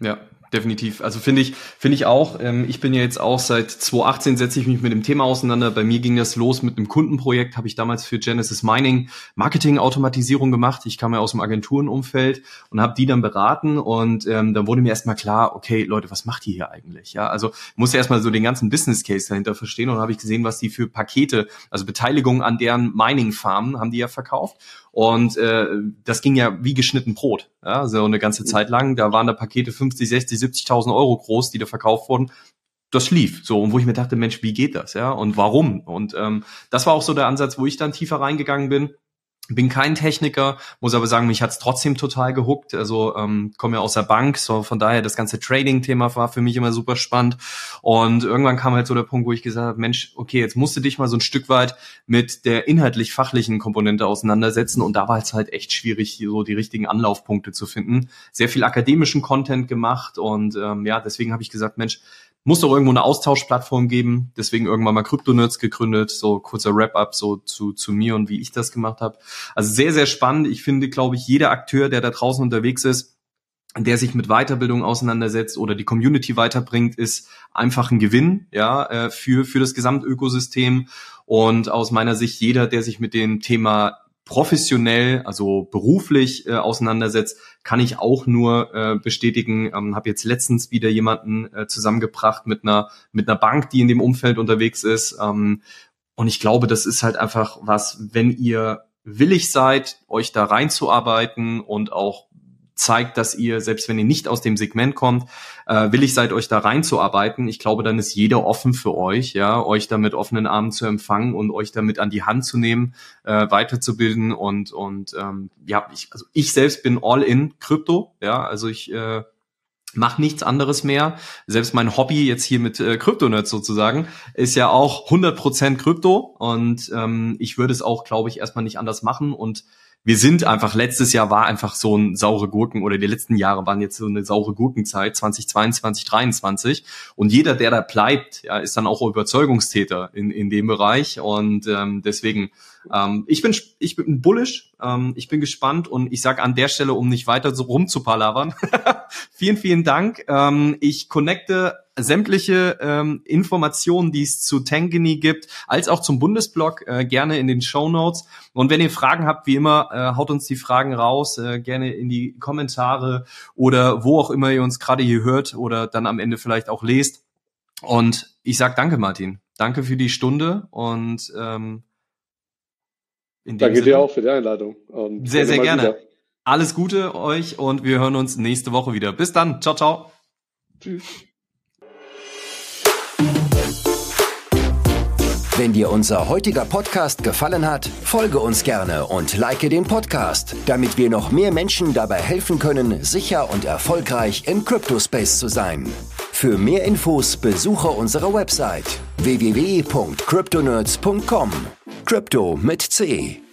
Ja, definitiv. Also finde ich, finde ich auch. Ähm, ich bin ja jetzt auch seit 2018 setze ich mich mit dem Thema auseinander. Bei mir ging das los mit einem Kundenprojekt, habe ich damals für Genesis Mining Marketing-Automatisierung gemacht. Ich kam ja aus dem Agenturenumfeld und habe die dann beraten und ähm, dann wurde mir erstmal klar, okay, Leute, was macht ihr hier eigentlich? Ja, also muss ja erstmal so den ganzen Business Case dahinter verstehen und habe ich gesehen, was die für Pakete, also Beteiligung an deren Mining-Farmen haben die ja verkauft. Und äh, das ging ja wie geschnitten Brot, ja, so eine ganze Zeit lang. Da waren da Pakete 50, 60, 70.000 Euro groß, die da verkauft wurden. Das lief so und wo ich mir dachte, Mensch, wie geht das, ja und warum? Und ähm, das war auch so der Ansatz, wo ich dann tiefer reingegangen bin bin kein Techniker, muss aber sagen, mich hat's trotzdem total gehuckt. Also ähm, komme ja aus der Bank, so von daher das ganze Trading-Thema war für mich immer super spannend. Und irgendwann kam halt so der Punkt, wo ich gesagt habe, Mensch, okay, jetzt musst du dich mal so ein Stück weit mit der inhaltlich-fachlichen Komponente auseinandersetzen. Und da war es halt echt schwierig, so die richtigen Anlaufpunkte zu finden. Sehr viel akademischen Content gemacht und ähm, ja, deswegen habe ich gesagt, Mensch, muss doch irgendwo eine Austauschplattform geben. Deswegen irgendwann mal Crypto-Nerds gegründet. So kurzer Wrap-up so zu, zu mir und wie ich das gemacht habe. Also sehr, sehr spannend. Ich finde, glaube ich, jeder Akteur, der da draußen unterwegs ist, der sich mit Weiterbildung auseinandersetzt oder die Community weiterbringt, ist einfach ein Gewinn, ja, äh, für, für das Gesamtökosystem. Und aus meiner Sicht jeder, der sich mit dem Thema professionell, also beruflich äh, auseinandersetzt, kann ich auch nur äh, bestätigen. Ähm, habe jetzt letztens wieder jemanden äh, zusammengebracht mit einer mit einer Bank, die in dem Umfeld unterwegs ist. Ähm, und ich glaube, das ist halt einfach was, wenn ihr willig seid, euch da reinzuarbeiten und auch zeigt, dass ihr, selbst wenn ihr nicht aus dem Segment kommt, äh, willig seid, euch da reinzuarbeiten. Ich glaube, dann ist jeder offen für euch, ja, euch da mit offenen Armen zu empfangen und euch damit an die Hand zu nehmen, äh, weiterzubilden und und ähm, ja, ich, also ich selbst bin all in Krypto, ja, also ich äh, mache nichts anderes mehr. Selbst mein Hobby jetzt hier mit äh, Kryptonerds sozusagen ist ja auch 100% Krypto und ähm, ich würde es auch, glaube ich, erstmal nicht anders machen und wir sind einfach, letztes Jahr war einfach so ein saure Gurken oder die letzten Jahre waren jetzt so eine saure Gurkenzeit, 2022, 2023. Und jeder, der da bleibt, ja, ist dann auch Überzeugungstäter in, in dem Bereich. Und ähm, deswegen, ähm, ich bin ich bin bullish, ähm, ich bin gespannt und ich sage an der Stelle, um nicht weiter so rumzupalavern, vielen, vielen Dank. Ähm, ich connecte sämtliche ähm, Informationen, die es zu Tangany gibt, als auch zum Bundesblock äh, gerne in den Show Notes. Und wenn ihr Fragen habt, wie immer, äh, haut uns die Fragen raus, äh, gerne in die Kommentare oder wo auch immer ihr uns gerade hier hört oder dann am Ende vielleicht auch lest. Und ich sag danke, Martin. Danke für die Stunde und ähm, in Danke Sinne, dir auch für die Einladung. Und sehr, sehr gerne. Wieder. Alles Gute euch und wir hören uns nächste Woche wieder. Bis dann. Ciao, ciao. Tschüss. Wenn dir unser heutiger Podcast gefallen hat, folge uns gerne und like den Podcast, damit wir noch mehr Menschen dabei helfen können, sicher und erfolgreich im Cryptospace zu sein. Für mehr Infos besuche unsere Website www.cryptonerds.com. Crypto mit C.